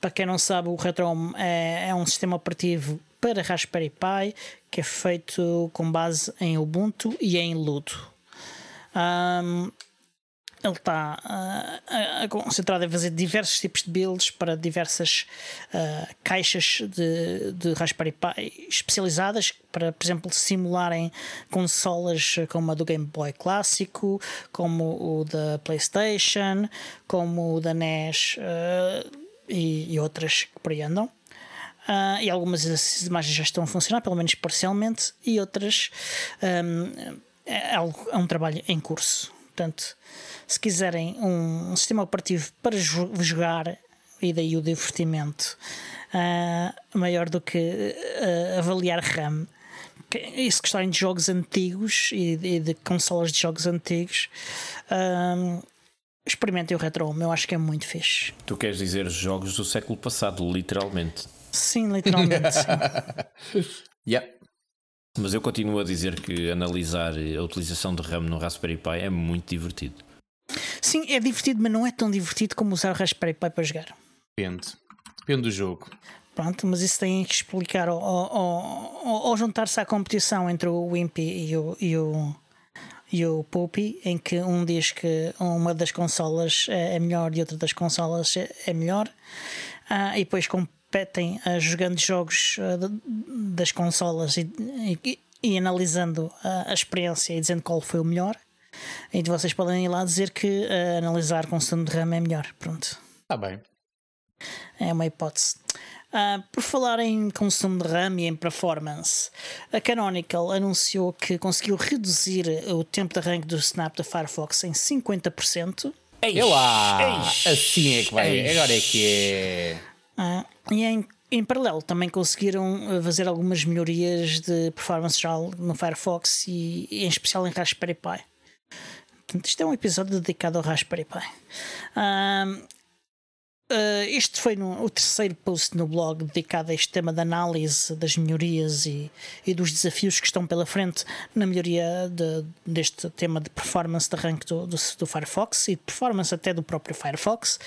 Para quem não sabe, o Retro Home é, é um sistema operativo para Raspberry Pi que é feito com base em Ubuntu e em Ludo. Um, ele está uh, concentrado em fazer diversos tipos de builds para diversas uh, caixas de, de Raspberry Pi especializadas para, por exemplo, simularem consolas como a do Game Boy clássico, como o da PlayStation, como o da NES uh, e, e, outras que por aí andam. Uh, e algumas dessas imagens já estão a funcionar, pelo menos parcialmente, e outras um, é, é um trabalho em curso. Portanto, se quiserem um, um sistema operativo para jogar, e daí o divertimento uh, maior do que uh, avaliar RAM. E se gostarem de jogos antigos e de, de consolas de jogos antigos, uh, experimentem o Retro Home, eu acho que é muito fixe. Tu queres dizer jogos do século passado, literalmente? Sim, literalmente. sim. yeah. Mas eu continuo a dizer que analisar a utilização de RAM no Raspberry Pi é muito divertido. Sim, é divertido, mas não é tão divertido como usar o Raspberry Pi para jogar. Depende. Depende do jogo. Pronto, mas isso tem que explicar ou, ou, juntar-se à competição entre o Wimpy e o, e o, e o Poopy, em que um diz que uma das consolas é melhor e outra das consolas é melhor, ah, e depois competem uh, jogando jogos uh, das consolas e, e, e analisando uh, a experiência e dizendo qual foi o melhor. E vocês podem ir lá dizer que analisar consumo de RAM é melhor. Pronto. Está bem. É uma hipótese. Uh, por falar em consumo de RAM e em performance, a Canonical anunciou que conseguiu reduzir o tempo de arranque do Snap da Firefox em 50%. Eis, Eu lá! eis, Assim é que vai. eis. Agora é que é. Ah, e em, em paralelo também conseguiram eh, fazer algumas melhorias de performance já no Firefox e, e em especial em Raspberry Pi. Portanto, isto é um episódio dedicado ao Raspberry Pi. Ah, ah, este foi no- o terceiro post no blog dedicado a este tema de análise das melhorias e, e dos desafios que estão pela frente na melhoria de- deste tema de performance de arranque do, do, do Firefox e de performance até do próprio Firefox.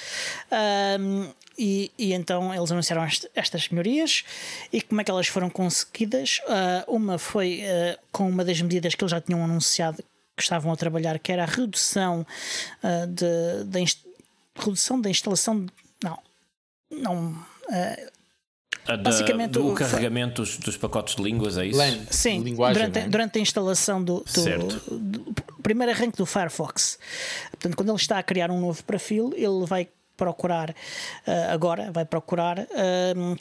Ahm, e, e então eles anunciaram est- estas melhorias e como é que elas foram conseguidas. Ah, uma foi ah, com uma das medidas que eles já tinham anunciado que estavam a trabalhar, que era a redução ah, de, da inst- redução da instalação. de- não, não. da- Basicamente, do o- carregamento dos, dos pacotes de línguas, é isso? Sim, linguagem. durante, não é? durante a instalação do, do- Certo. do primeiro arranque do Firefox. Portanto, quando ele está a criar um novo perfil, ele vai procurar ah, agora, vai procurar ah,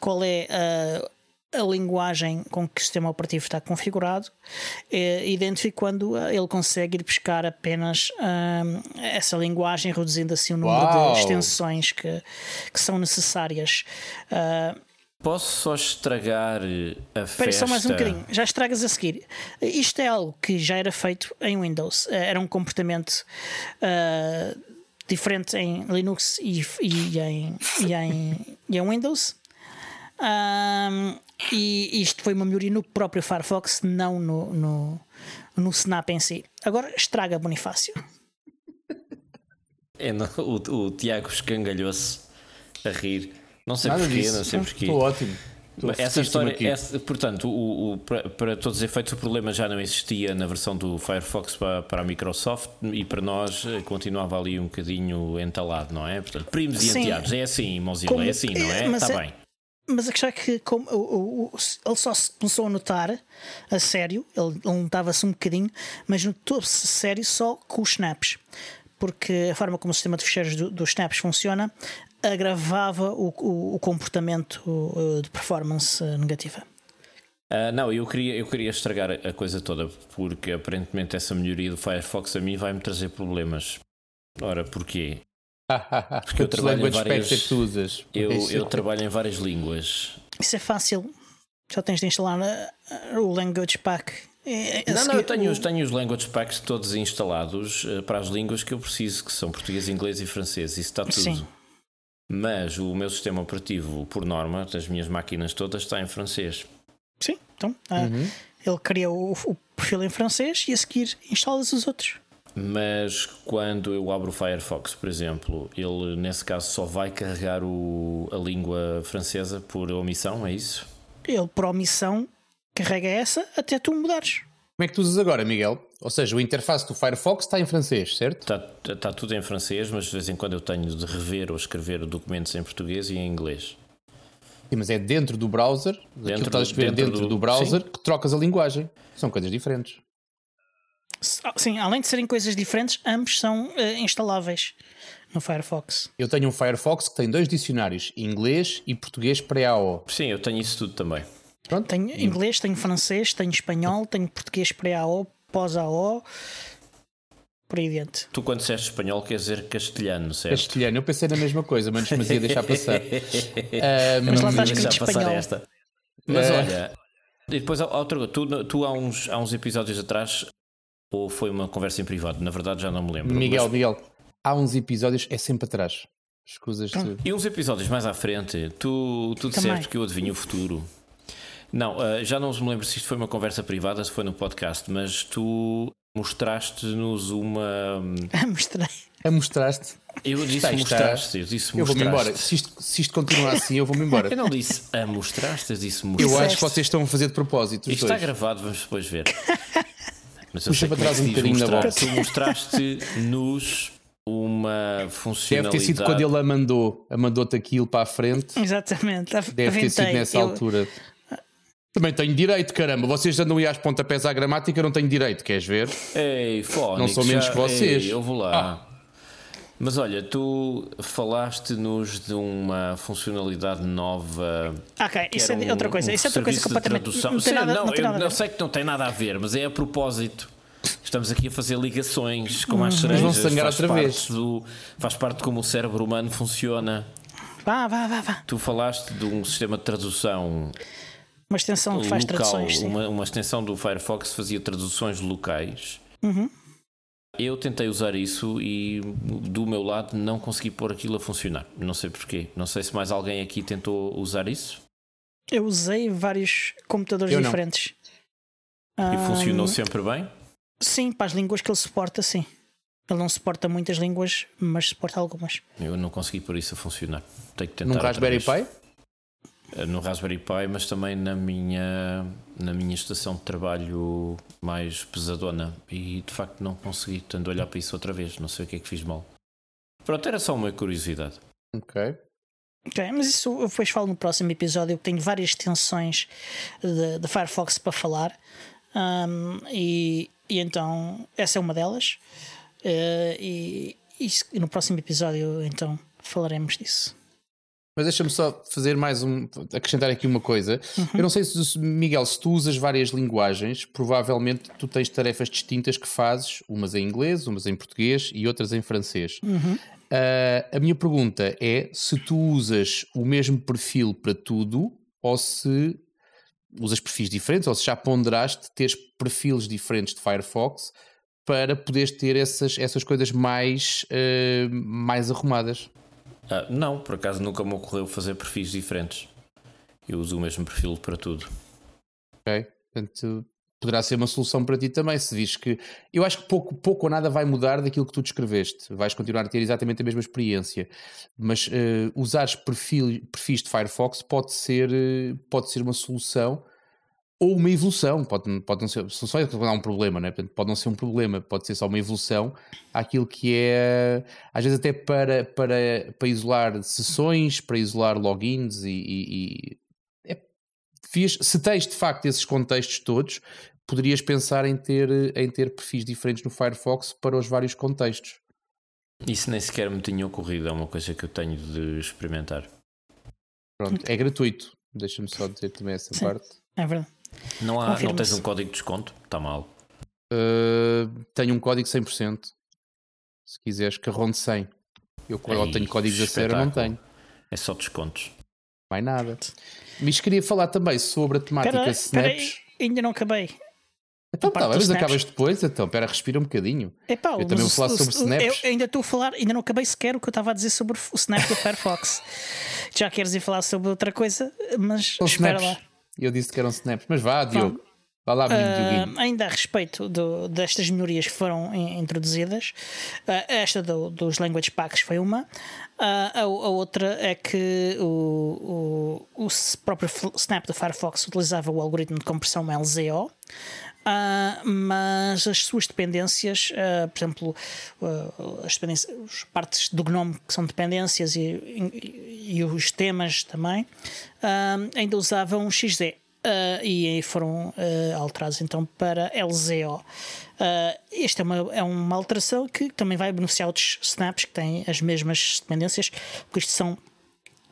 qual é a, linguagem com que o sistema operativo está configurado, eh, identificando ah, ele consegue ir buscar apenas ah, essa linguagem, reduzindo assim o número Uau! de extensões que, que são necessárias. Ah, Posso só estragar eh, a Espera festa? só mais um bocadinho, já estragas a seguir. Isto é algo que já era feito em Windows, Eh, era um comportamento ah, diferente em Linux e, e em, e, em, e em Windows. Ahm, e isto foi uma melhoria no próprio Firefox, não no, no, no Snap em si. Agora estraga Bonifácio. É, não, o, o Tiago escangalhou-se a rir. Não sei Nada porquê, disso. não sei porquê. Estou ótimo. Estou Essa história, essa- portanto, o, o- para, para todos os efeitos, o problema já não existia na versão do Firefox para, para a Microsoft e para nós eh, continuava ali um bocadinho entalado, não é? Portanto, primos e Sim. enteados, é assim, Mozilla, Como- é assim, não é? é, Está é- bem. Mas a questão é que como, o- o- ele só se começou a notar a sério, ele, ele notava-se um bocadinho, mas notou-se sério só com os snaps. Porque a forma como o sistema de ficheiros do- dos snaps funciona agravava o, o- o comportamento uh, de performance uh, negativa. Ah, não, eu queria, eu queria estragar a coisa toda porque aparentemente essa melhoria do Firefox a mim vai-me trazer problemas. Ora, porquê? Porque eu trabalho em várias- é que tu usas. Eu, eu trabalho em várias línguas. Isso é fácil, só tens de instalar uh, o Language Pack. É- é a Não, não, eu tenho, o- os- tenho os language packs todos instalados eh, para as línguas que eu preciso, que são português, inglês e francês. Isso está tudo. Sim. Mas o meu sistema operativo, por norma, das minhas máquinas todas, está em francês. Sim, então uh, Uhum. ele cria o, o perfil em francês e a seguir instalas os outros. Mas quando eu abro o Firefox, por exemplo, ele nesse caso só vai carregar o- a língua francesa por omissão, é isso? Ele, por omissão, carrega essa até tu mudares. Como é que tu usas agora, Miguel? Ou seja, o interface do Firefox está em francês, certo? Está, está tudo em francês, mas de vez em quando eu tenho de rever ou escrever documentos em português e em inglês. Sim, mas é dentro do browser, daquilo que Dentro estás a escrever dentro dentro, do- do, browser, que trocas a linguagem. São coisas diferentes. S- Sim, além de serem coisas diferentes, ambos são eh, instaláveis no Firefox. Eu tenho um Firefox que tem dois dicionários, inglês e português pré-AO. Sim, eu tenho isso tudo também. Pronto? Tenho inglês, tenho francês, tenho espanhol, tenho português pré-AO, pós-AO, por aí adiante. Tu, quando disseste espanhol, quer dizer castelhano, certo? Castelhano, eu pensei na mesma coisa, mas mas ia deixar passar. Mas lá está escrito deixar passar espanhol. esta. Mas É. olha, e depois outra coisa. Tu, tu há, uns, há uns episódios atrás, ou foi uma conversa em privado, na verdade já não me lembro. Miguel, mas- Miguel, há uns episódios, é sempre atrás. Escusas de. E uns episódios mais à frente, tu, tu Também. disseste que eu adivinho o futuro. Não, ah, já não me lembro se isto foi uma conversa privada, se foi no podcast, mas tu mostraste-nos uma. Mostrei. A mostraste. Eu disse Está, está. mostraste, eu disse Eu vou-me mostraste. embora. Se isto, se isto continuar assim, eu vou-me embora. Eu não disse a mostraste, eu disse Eu mostraste. acho que vocês estão a fazer de propósito. Isto está dois. gravado, vamos depois ver. Mas eu Puxa sei para é trás um bocadinho na mostrar. Tu mostraste-nos uma Deve funcionalidade. ter sido quando ele a mandou, a mandou-te aquilo para a frente. Exatamente. Deve ter sido aventei. nessa Eu- altura. Também tenho direito, caramba. Vocês andam aí às pontapés à gramática, eu não tenho direito, queres ver? Ei, Fónix, Não sou menos já- que vocês. Ei, eu vou lá. Mas olha, tu falaste-nos de uma funcionalidade nova. Ok, isso é um- outra coisa. um Isso é outra coisa completamente. Não tem Sim, nada, não, não tem eu não sei que não tem nada a ver, mas é a propósito. Estamos aqui a fazer ligações com as Mas cerejas. vão sangrar faz outra parte vez. Do, faz parte de como o cérebro humano funciona. Vá, vá, vá, vá. Tu falaste de um sistema de tradução Uma extensão que faz local, traduções. Sim. uma, uma extensão do Firefox que fazia traduções locais. Eu tentei usar isso e do meu lado não consegui pôr aquilo a funcionar. Não sei porquê. Não sei se mais alguém aqui tentou usar isso Eu usei vários computadores Eu não. diferentes. e Ah, funcionou sempre bem. Sim, para as línguas que ele suporta, sim. Ele não suporta muitas línguas, mas suporta algumas. Eu não consegui pôr isso a funcionar. Tenho que tentar. Num outra Raspberry. Pi? Eh, No Raspberry Pi, mas também na minha, na minha estação de trabalho mais pesadona. E de facto não consegui. Tendo a olhar para isso outra vez. Não sei o que é que fiz mal. Pronto, era só uma curiosidade. Ok. Ok, mas isso eu depois falo no próximo episódio. Eu tenho várias extensões de, de Firefox para falar. Ahm, e, e então essa é uma delas. Eh, e, isso- e no próximo episódio então falaremos disso. Mas deixa-me só fazer mais um. acrescentar aqui uma coisa. Eu não sei se, Miguel, se tu usas várias linguagens, provavelmente tu tens tarefas distintas que fazes, umas em inglês, umas em português e outras em francês. Ah, a minha pergunta é se tu usas o mesmo perfil para tudo ou se usas perfis diferentes ou se já ponderaste teres perfis diferentes de Firefox para poderes ter essas, essas coisas mais, ah, mais arrumadas. Ah, não, por acaso nunca me ocorreu fazer perfis diferentes. Eu uso o mesmo perfil para tudo. Ok? Portanto, poderá ser uma solução para ti também, se vis que. Eu acho que pouco, pouco ou nada vai mudar daquilo que tu descreveste. Vais continuar a ter exatamente a mesma experiência. Mas eh, usares perfil, perfis de Firefox pode ser, eh, pode ser uma solução ou uma evolução. Pode, pode não ser. É quando há um problema, né? Portanto, pode não ser um problema, pode ser só uma evolução àquilo que é. Às vezes, até para, para, para isolar sessões, para isolar logins e- e- e fiz, se tens de facto esses contextos todos, poderias pensar em ter, em ter perfis diferentes no Firefox para os vários contextos. Isso nem sequer me tinha ocorrido. É uma coisa que eu tenho de experimentar. Pronto, é gratuito. Deixa-me só dizer também essa Sim. parte. É verdade. Não, há, não tens um código de desconto? Está mal. Uh, tenho um código 100%. Se quiseres, que ronde 100. Eu Ei, tenho códigos a sério, não tenho. É só descontos. Mais nada. Mas queria falar também sobre a temática Espera aí, Snaps. ainda não acabei. Então tá, mas acabas depois, então, espera, respira um bocadinho. Epá, Eu também vou falar sobre snaps. Eu ainda estou a falar, ainda não acabei sequer o que eu estava a dizer sobre o snap do Firefox. Já queres ir falar sobre outra coisa, mas São espera snaps. lá. E eu disse que eram snaps. Mas vá, Diogo. Vá lá, menino. Ah, ainda a respeito do- destas melhorias que foram in- introduzidas, ah, esta do- dos language packs foi uma. Ah, a, a outra é que o, o, o próprio Snap do Firefox utilizava o algoritmo de compressão LZO. Ah, mas as suas dependências, ah, por exemplo, ah, as, as partes do GNOME que são dependências e, e- e os temas também, ainda usavam. Uh, e foram uh, alterados então para LZO. Uh, esta é uma, é uma alteração que também vai beneficiar outros snaps que têm as mesmas dependências, porque isto são,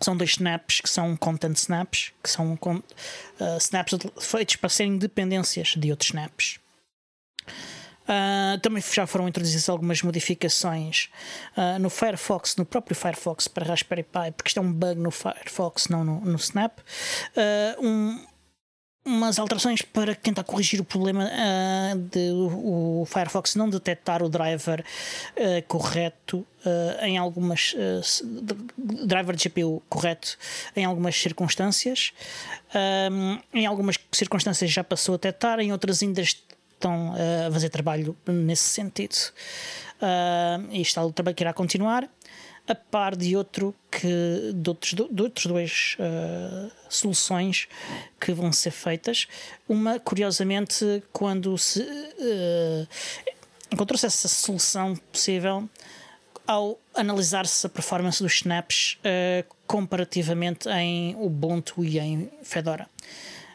são dois snaps que são content snaps, que são uh, snaps feitos para serem dependências de outros snaps. Uh, também já foram introduzidas algumas modificações uh, no Firefox, no próprio Firefox para Raspberry Pi, porque isto é um bug no Firefox, não no, no Snap. Uh, um, umas alterações para tentar corrigir o problema ah, de o, o Firefox não detectar o driver ah, correto ah, em algumas driver de GPU correto em algumas circunstâncias. Ahm, em algumas circunstâncias já passou a detectar em outras ainda estão a fazer trabalho nesse sentido. Ah, e está o trabalho que irá continuar a par de outro que de outros, de outros dois ah, soluções que vão ser feitas. Uma, curiosamente, quando se ah, encontrou-se essa solução possível ao analisar-se a performance dos snaps ah, comparativamente em Ubuntu e em Fedora.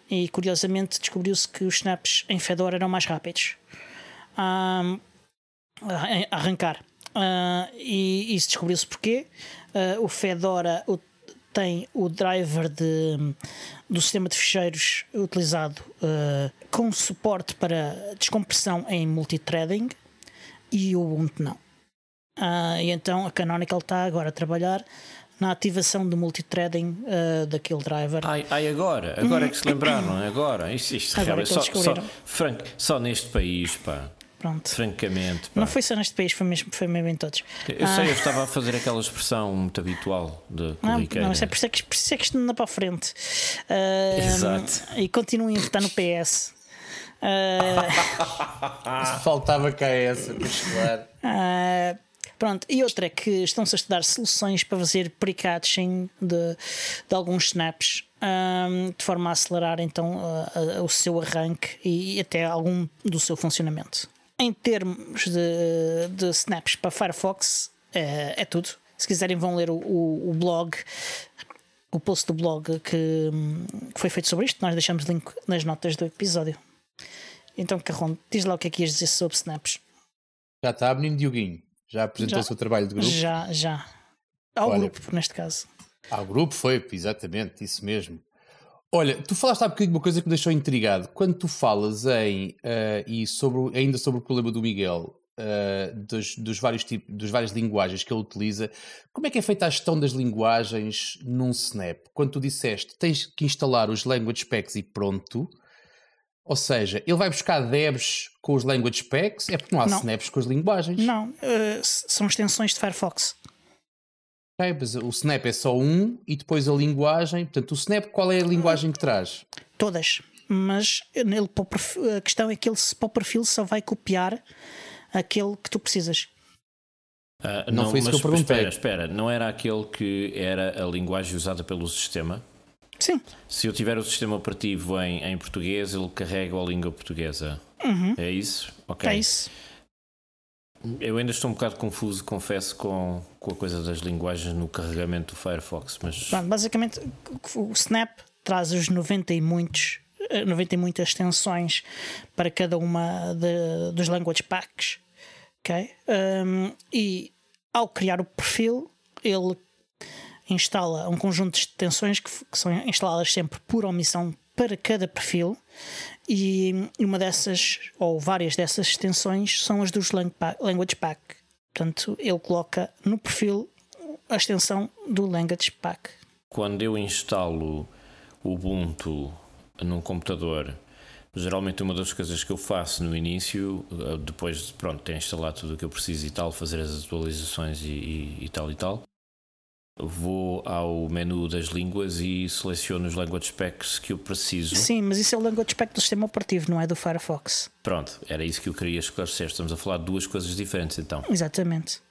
E curiosamente descobriu-se que os snaps em Fedora eram mais rápidos a a arrancar. Ah, e isso descobriu-se porquê. Ah, o Fedora o- tem o driver de, do sistema de ficheiros utilizado uh, com suporte para descompressão em multithreading e o Ubuntu não. Uh, e então a Canonical está agora a trabalhar na ativação do multithreading uh, daquele driver. Ai, ai, agora, agora é que se lembraram, agora. Isto, isto Agora é que só, só, franco, só neste país, pá. Pronto. Francamente, pá. Não foi só neste país, foi mesmo, foi mesmo em todos. Eu sei, eu estava a fazer aquela expressão muito habitual de Não, corriqueira. não, é por isso é que, por isso é que isto não anda para a frente. Ah, Exato. E continuem a votar no PS. Ah, Faltava cá essa, pois claro. ah, pronto, e outra é que estão-se a estudar soluções para fazer pre-catching de, de alguns snaps ah, de forma a acelerar então ah, ah, o seu arranque e até algum do seu funcionamento. Em termos de, de snaps para Firefox, é, é tudo. Se quiserem, vão ler o, o, o blog o post do blog que, que foi feito sobre isto. Nós deixamos link nas notas do episódio. Então, Carron, diz lá o que é que ias dizer sobre snaps. Já está, menino Dioguinho. Já apresentou Já. o seu trabalho de grupo? Já, já. Ao Olha. grupo, neste caso. Ah, o grupo foi, exatamente, isso mesmo. Olha, tu falaste há bocadinho uma coisa que me deixou intrigado. Quando tu falas em, eh, e sobre, ainda sobre o problema do Miguel, eh, dos, dos vários tipos, dos várias linguagens que ele utiliza, como é que é feita a gestão das linguagens num Snap? Quando tu disseste, tens que instalar os language packs e pronto, ou seja, ele vai buscar devs com os language packs, é porque não há Não. snaps com as linguagens. Não, s- são extensões de Firefox. Ok, mas o Snap é só um e depois a linguagem. Portanto, o Snap, qual é a linguagem que traz? Todas. Mas nele, perfil- a questão é que ele para o perfil só vai copiar aquele que tu precisas. Ah, Não foi isso mas que eu perguntei. Espera, espera, não era aquele que era a linguagem usada pelo sistema? Sim, Se eu tiver o sistema operativo em, em português, ele carrega a língua portuguesa. É isso? Ok. é isso. Eu ainda estou um bocado confuso, confesso, com, com a coisa das linguagens no carregamento do Firefox, mas Pronto, basicamente, o Snap traz os 90 e muitos. eh, 90 e muitas extensões para cada uma de- dos language packs, ok? Um, e ao criar o perfil, ele instala um conjunto de extensões que, que são instaladas sempre por omissão para cada perfil e uma dessas ou várias dessas extensões são as dos language pack. Portanto, ele coloca no perfil a extensão do language pack. quando eu instalo o Ubuntu num computador, geralmente uma das coisas que eu faço no início, eh, depois de pronto, ter instalado tudo o que eu preciso e tal, fazer as atualizações e, e- e tal e tal, vou ao menu das línguas e seleciono os language packs que eu preciso. Sim, mas isso é o language pack do sistema operativo, não é do Firefox. Pronto, era isso que eu queria esclarecer. Estamos a falar de duas coisas diferentes então. Exatamente.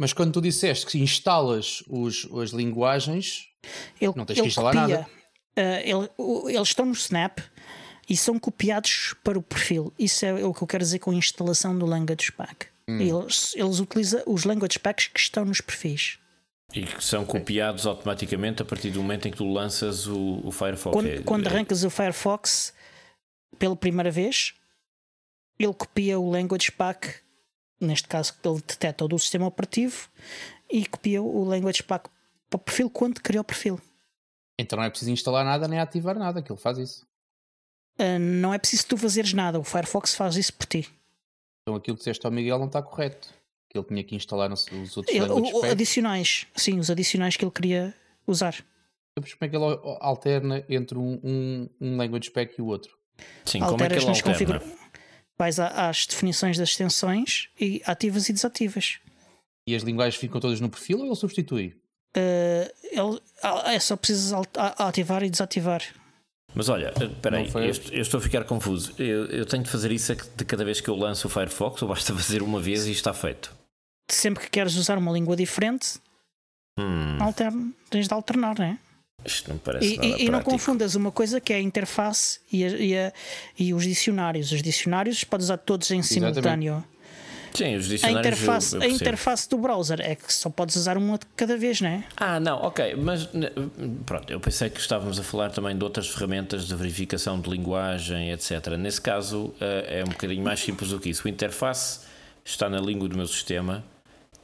Mas quando tu disseste que instalas os, as linguagens, Ele, Não tens que instalar copia, nada. eh, ele- o- eles estão no Snap e são copiados para o perfil. Isso é o que eu quero dizer com a instalação do language pack. Hum. Eles, eles utilizam os language packs que estão nos perfis. E que são copiados automaticamente a partir do momento em que tu lanças o, o Firefox. Quando, É- quando é- arrancas o Firefox pela primeira vez, ele copia o language pack, neste caso que ele detecta o do sistema operativo, e copia o language pack para o perfil quando cria o perfil. então não é preciso instalar nada nem ativar nada, que ele faz isso. Ah, não é preciso tu fazeres nada, o Firefox faz isso por ti. Então aquilo que disseste ao Miguel não está correto. Que ele tinha que instalar os os outros Ele- o- adicionais, sim, os adicionais que ele queria usar. Sabes como é que ele alterna entre um, um, um language pack e o outro? Sim, como é que Alteras ele nas alterna? configura... Vais às definições das extensões e ativas e desativas. E as linguagens ficam todas no perfil ou ele substitui? Ah, ele, ah, é só precisas ativar e desativar. Mas olha, espera aí, eu, eu estou a ficar confuso. Eu, eu tenho de fazer isso de cada vez que eu lanço o Firefox ou basta fazer uma vez e está feito? Sempre que queres usar uma língua diferente, Hum, alterna, tens de alternar, não é? isto não me parece E, nada e- e não confundas uma coisa que é a interface e, a- e a- e os dicionários. Os dicionários podes usar todos em simultâneo. Sim, os A dicionários eu- interface, eu a percebo. interface do browser é que só podes usar uma de cada vez, não é? Ah, não, ok, mas pronto, eu pensei que estávamos a falar também de outras ferramentas de verificação de linguagem, etc. Nesse caso eh, é um bocadinho mais simples do que isso. O interface está na língua do meu sistema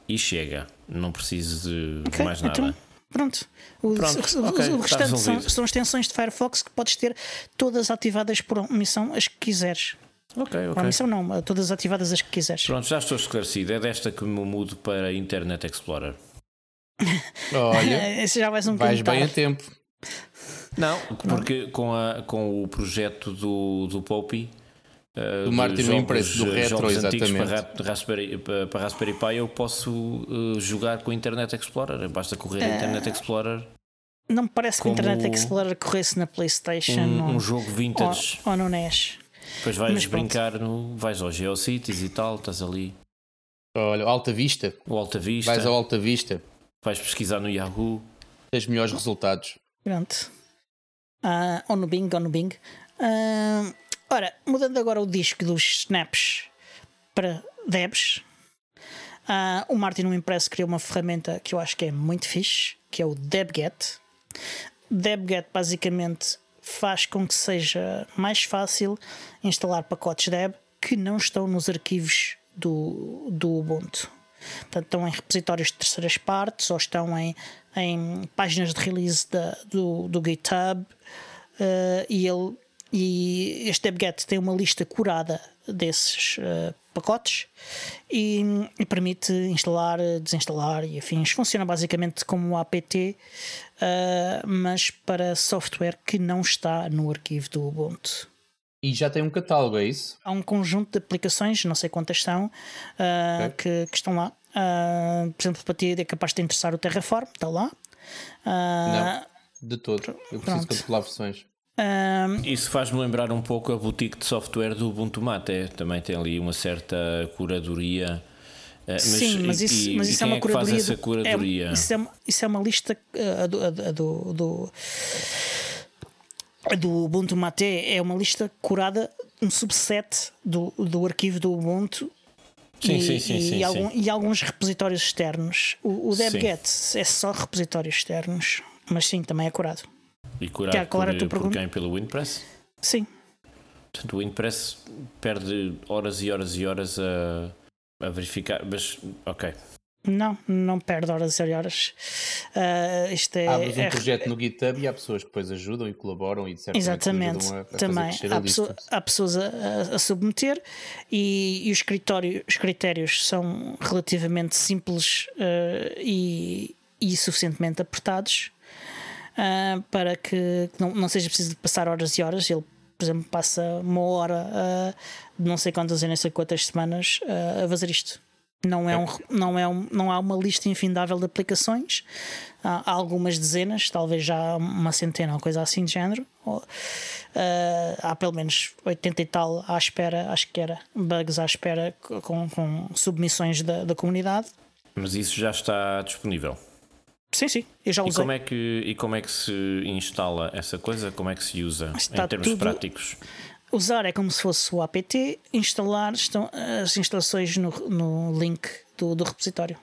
e chega, não preciso de, de Ok, mais nada. então, Pronto. O, Pronto, o- o- ok, o restante são, são extensões de Firefox que podes ter todas ativadas por omissão as que quiseres. Ok, Por ok. omissão não, todas ativadas as que quiseres. Pronto, já estou esclarecido. É desta que me mudo para Internet Explorer. Olha, Esse já vai ser um vais bem a tempo. Não, porque com, a, com o projeto do, do Poppy. Uh, Do Martin jogos, Impress, do uh, Retro, jogos antigos exatamente. Para, Ra- Raspberry, para, para Raspberry Pi, eu posso uh, jogar com o Internet Explorer. Basta correr Eh, a Internet Explorer, Não me parece que o Internet Explorer corresse na PlayStation um, ou, um jogo vintage. ou, ou no NES. Depois vais mas pronto. brincar, no, vais ao GeoCities e tal, estás ali. Olha, Alta Vista. O Alta Vista, Vais ao Alta Vista. vais pesquisar no Yahoo. Tens melhores resultados. Pronto. Ah, ou no Bing, ou no Bing. Ah, ora, mudando agora o disco dos snaps para Debs, ah, o Martin no Impress criou uma ferramenta que eu acho que é muito fixe, que é o DebGet. DebGet basicamente faz com que seja mais fácil instalar pacotes Deb que não estão nos arquivos do, do Ubuntu. Portanto, estão em repositórios de terceiras partes ou estão em, em páginas de release da- do, do GitHub eh, e, ele, e este DebGet tem uma lista curada desses eh, pacotes e, e permite instalar, desinstalar e afins. Funciona basicamente como um apt, eh, mas para software que não está no arquivo do Ubuntu. E já tem um catálogo, é isso? Há um conjunto de aplicações, não sei quantas são, ah, que, que estão lá. Por exemplo, para ti é capaz de te interessar o Terraform, está lá. Ah, De todo. Eu preciso Pronto. controlar versões. Ah, Isso faz-me lembrar um pouco a boutique de software do Ubuntu Mate. Também tem ali uma certa curadoria. Eh, Mas, sim, mas isso, e- mas isso é uma faz curadoria. essa do- curadoria? É, isso, é, uma- isso é uma lista ah, a do, a do, do, Ubuntu Mate é uma lista curada, um subset do, do arquivo do Ubuntu. Sim, e, sim, sim, e, algum- e alguns repositórios externos. O, o. DebGet é só repositórios externos, mas sim, também é curado. E curado Tiago, qual era a por, tua por quem? Pelo WinPress? Sim, Portanto, o WinPress perde horas e horas e horas a, a verificar. Mas, ok. Não, não perde horas e horas. Ah, isto é. Abres um é- projeto no GitHub e há pessoas que depois ajudam e colaboram e de certa Exatamente, ajudam a, a fazer também há, pessoa- há pessoas a, a- submeter e, e os, critório- os critérios são relativamente simples ah, e, e suficientemente apertados ah, para que não, não seja preciso passar horas e horas. Ele, por exemplo, passa uma hora de não sei quantas e nem sei quantas semanas ah, a fazer isto. Não, é um, não, é um, não há uma lista infindável de aplicações, há, algumas dezenas, talvez já uma centena ou coisa assim de género. Ou, ah, há pelo menos 80 e tal à espera, acho que era, bugs à espera com, com submissões da, da comunidade. Mas isso já está disponível. Sim, sim, eu já E usei. como, é que, e como é que se instala essa coisa? Como é que se usa Está em termos tudo- práticos? Usar é como se fosse o apt, instalar estão as instalações no, no link do, do repositório.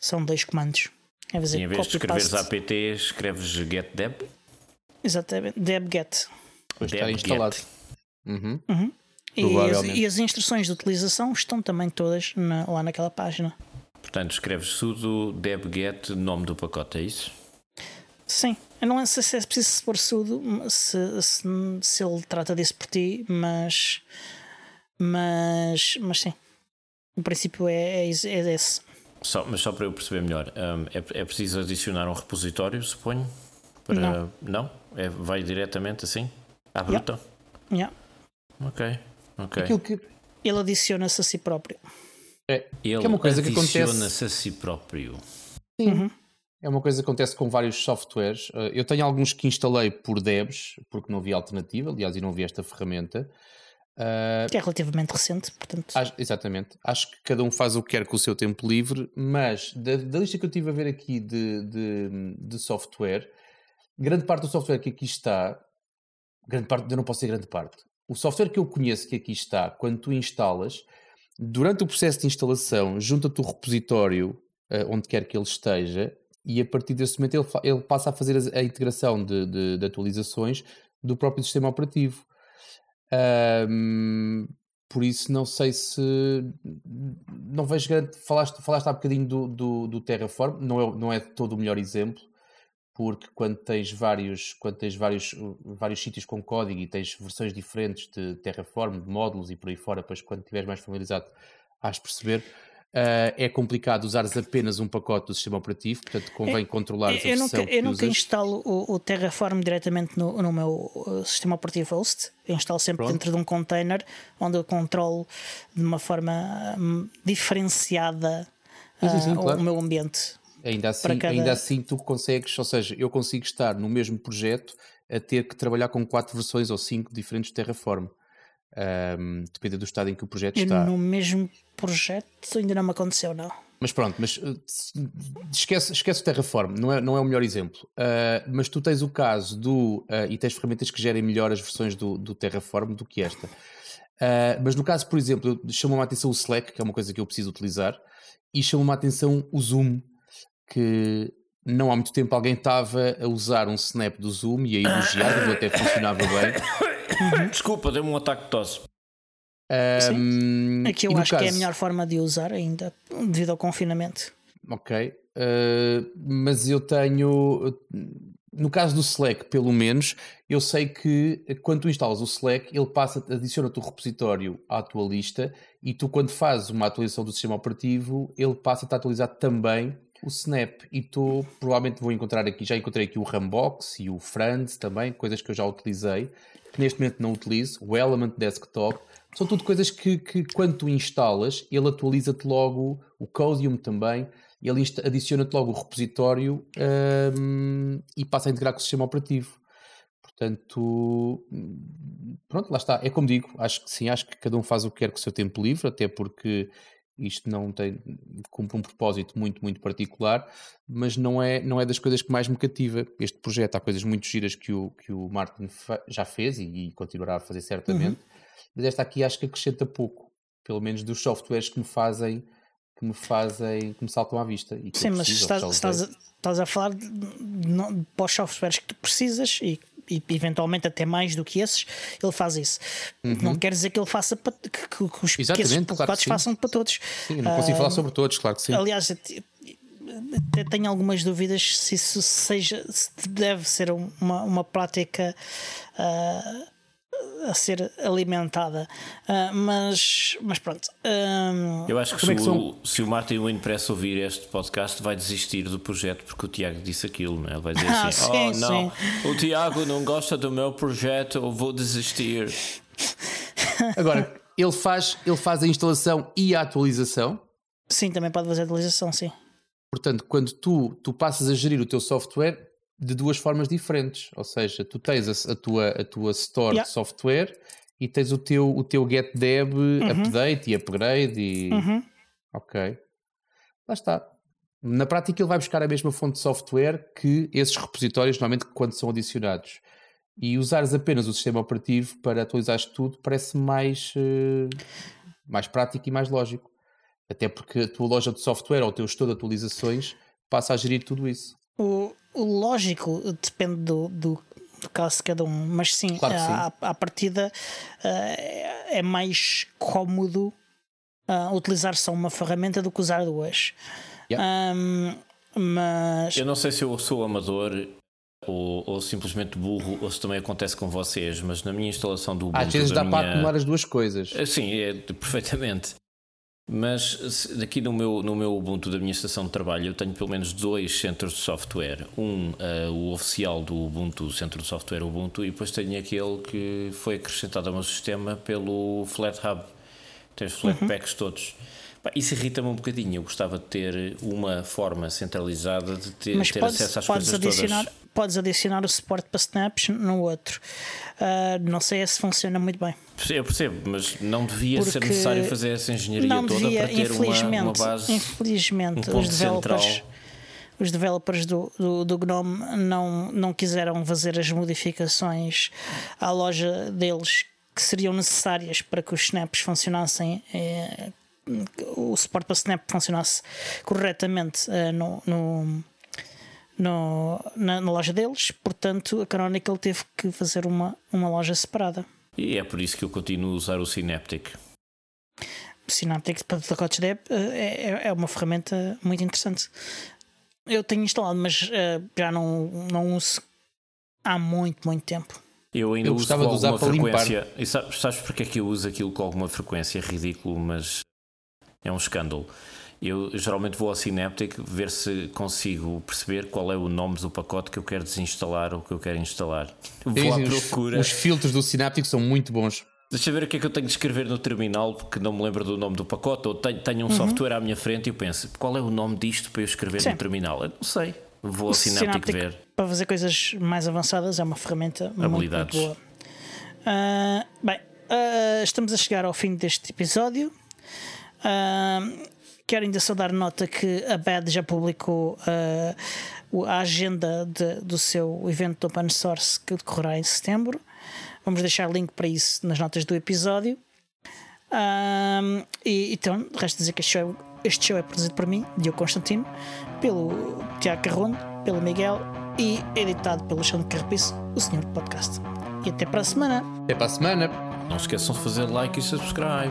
São dois comandos. É fazer E em vez de escreveres paste. apt, escreves getdeb. Exatamente, debget. Depois está instalado. Uhum. E as, e as instruções de utilização estão também todas na- lá naquela página. Portanto, escreves sudo debget, nome do pacote, é isso? Sim, eu não sei se é preciso pôr sudo se, se, se ele trata disso por ti, mas mas, mas sim. O princípio é, é, é esse. Só, mas só para eu perceber melhor, hum, é, é preciso adicionar um repositório, suponho? Para... Não. Não? É, vai diretamente assim? À bruta? Yeah. Ok, ok. Aquilo que Ele adiciona-se a si próprio. É, Ele que é uma coisa que acontece- a si próprio. Uhum. é uma coisa que acontece com vários softwares. Uh, Eu tenho alguns que instalei por Debs, porque não havia alternativa, aliás, e não havia esta ferramenta. Uh, Que é relativamente recente, portanto. Acho- exatamente. Acho que cada um faz o que quer com o seu tempo livre, mas da, da lista que eu estive a ver aqui de, de, de software, grande parte do software que aqui está, grande parte, eu não posso dizer grande parte, o software que eu conheço que aqui está, quando tu instalas, durante o processo de instalação, junta-te o repositório eh, onde quer que ele esteja e a partir desse momento ele, ele passa a fazer as- a, integração de, de- de atualizações do próprio sistema operativo. Ahm, por isso não sei se não vejo grande. Falaste, falaste há bocadinho do, do, do Terraform, não é, não é todo o melhor exemplo, porque quando tens vários, quando tens vários, vários sítios com código e tens versões diferentes de Terraform, de módulos e por aí fora, depois quando estiveres mais familiarizado, has de perceber. Uh, é complicado usares apenas um pacote do sistema operativo, portanto convém controlar a eu nunca, eu nunca instalo o, o, Terraform diretamente no, no meu uh, sistema operativo host. Eu instalo sempre Pronto. dentro de um container onde eu controlo de uma forma um, diferenciada sim, sim, sim, uh, claro. o meu ambiente. Ainda assim, cada... ainda assim tu consegues, ou seja, eu consigo estar no mesmo projeto a ter que trabalhar com quatro versões ou cinco diferentes de Terraform. Um, depende do estado em que o projeto eu está. No mesmo projeto ainda não me aconteceu, não. Mas pronto, mas uh, esquece, esquece o Terraform, não é, não é o melhor exemplo. Uh, mas tu tens o caso do. Uh, e tens ferramentas que gerem melhor as versões do, do Terraform do que esta. Uh, mas no caso, por exemplo, chamou-me a atenção o Slack, que é uma coisa que eu preciso utilizar, e chamou-me a atenção o Zoom, que não há muito tempo alguém estava a usar um snap do Zoom e a elogiar, até funcionava bem. Desculpa, deu-me um ataque de tosse. Um, Aqui eu acho caso... que é a melhor forma de usar ainda, devido ao confinamento. Ok, uh, mas eu tenho. No caso do Slack, pelo menos, eu sei que quando tu instalas o Slack, ele passa, adiciona-te o repositório à tua lista e tu, quando fazes uma atualização do sistema operativo, ele passa-te a atualizar também o Snap e tu provavelmente vou encontrar aqui, já encontrei aqui o Rambox e o Friends também, coisas que eu já utilizei, que neste momento não utilizo, o Element Desktop, são tudo coisas que, que quando tu instalas, ele atualiza-te logo, o Codium também, ele adiciona-te logo o repositório um, e passa a integrar com o sistema operativo. Portanto, pronto, lá está. É como digo, acho que sim, acho que cada um faz o que quer com o seu tempo livre, até porque isto não tem cumpre um propósito muito muito particular mas não é não é das coisas que mais me cativa este projeto há coisas muito giras que o que o Martin já fez e, e continuará a fazer certamente uhum. mas esta aqui acho que acrescenta pouco pelo menos dos softwares que me fazem que me fazem que me saltam à vista sim mas estás, estás, a, estás a falar de, de, para os softwares que tu precisas e e eventualmente até mais do que esses, ele faz isso. Uhum. Não quer dizer que ele faça para, que, que, que os Exatamente, que esses claro façam para todos. Sim, não consigo uh, falar sobre todos, claro que sim. Aliás, até tenho algumas dúvidas se isso seja, se deve ser uma, uma prática. Uh, a ser alimentada. Uh, mas, mas pronto. Um, Eu acho que, se, é que o, se o Martin Wayne Press ouvir este podcast, vai desistir do projeto porque o Tiago disse aquilo, né? ele vai dizer ah, assim: sim, Oh, não, sim. o Tiago não gosta do meu projeto, eu vou desistir. Agora, ele faz, ele faz a instalação e a atualização. Sim, também pode fazer a atualização, sim. Portanto, quando tu, tu passas a gerir o teu software, de duas formas diferentes. Ou seja, tu tens a, a tua, a tua store yeah. de software e tens o teu, o teu getDeb uhum. update e upgrade e. Uhum. Ok. Lá está. Na prática, ele vai buscar a mesma fonte de software que esses repositórios, normalmente, quando são adicionados. E usares apenas o sistema operativo para atualizar tudo parece mais, uh, mais prático e mais lógico. Até porque a tua loja de software ou o teu gestor de atualizações passa a gerir tudo isso. O, o lógico depende do, do, do, caso de cada um, mas sim, claro a, a, partida uh, é mais cómodo uh, utilizar só uma ferramenta do que usar duas. Yeah. Um, mas eu não sei se eu sou amador ou, ou, simplesmente burro, ou se também acontece com vocês, mas na minha instalação do Ubuntu. Às vezes dá minha... para acumular as duas coisas. Eh, sim, é, perfeitamente. Mas aqui no meu, no meu Ubuntu da minha estação de trabalho eu tenho pelo menos dois centros de software. Um, uh, o oficial do Ubuntu, o centro de software Ubuntu, e depois tenho aquele que foi acrescentado ao meu sistema pelo FlatHub. Tem os Flatpaks uhum. todos. Isso irrita-me um bocadinho. Eu gostava de ter uma forma centralizada de ter, ter podes, acesso às coisas adicionar, todas. Podes adicionar o suporte para snaps no outro. Uh, não sei se funciona muito bem. Eu percebo, mas não devia Porque ser necessário fazer essa engenharia toda devia, para ter uma, uma, base. Infelizmente, um os developers. Central. Os developers do, do, do, GNOME não, não quiseram fazer as modificações à loja deles que seriam necessárias para que os snaps funcionassem eh, o suporte para Snap funcionasse corretamente no, no, no na, na, loja deles, portanto a Canonical teve que fazer uma, uma loja separada. E é por isso que eu continuo a usar o Synaptic. Synaptic para pacotes Deb eh, é, é uma ferramenta muito interessante. eu tenho instalado, mas uh, já não, não uso há muito, muito tempo. Eu ainda eu uso com alguma frequência. Limpar. E sabes, sabes porque é que eu uso aquilo com alguma frequência? É ridículo, mas é um escândalo. Eu geralmente vou ao Synaptic ver se consigo perceber qual é o nome do pacote que eu quero desinstalar ou que eu quero instalar. Vou à procura. Os, os filtros do Synaptic são muito bons. Deixa eu ver o que é que eu tenho de escrever no terminal, porque não me lembro do nome do pacote, ou tenho, tenho um uhum. software à minha frente e eu penso, qual é o nome disto para eu escrever Sim. no terminal? Eu não sei. Vou ao Synaptic, ver. Para fazer coisas mais avançadas é uma ferramenta Habilidades. muito, muito boa. Uh, bem, uh, estamos a chegar ao fim deste episódio. Uh, quero ainda só dar nota que a BAD já publicou a agenda de, do seu evento de open source que decorrerá em setembro. Vamos deixar link para isso nas notas do episódio. Um, e então, resta dizer que este show, este show é produzido por mim, Diogo Constantino, pelo Tiago Carrondo, pelo Miguel e editado pelo Alexandre Carrapiço, o Senhor Podcast. E até para a semana. Até para a semana. Não esqueçam de fazer like e subscribe.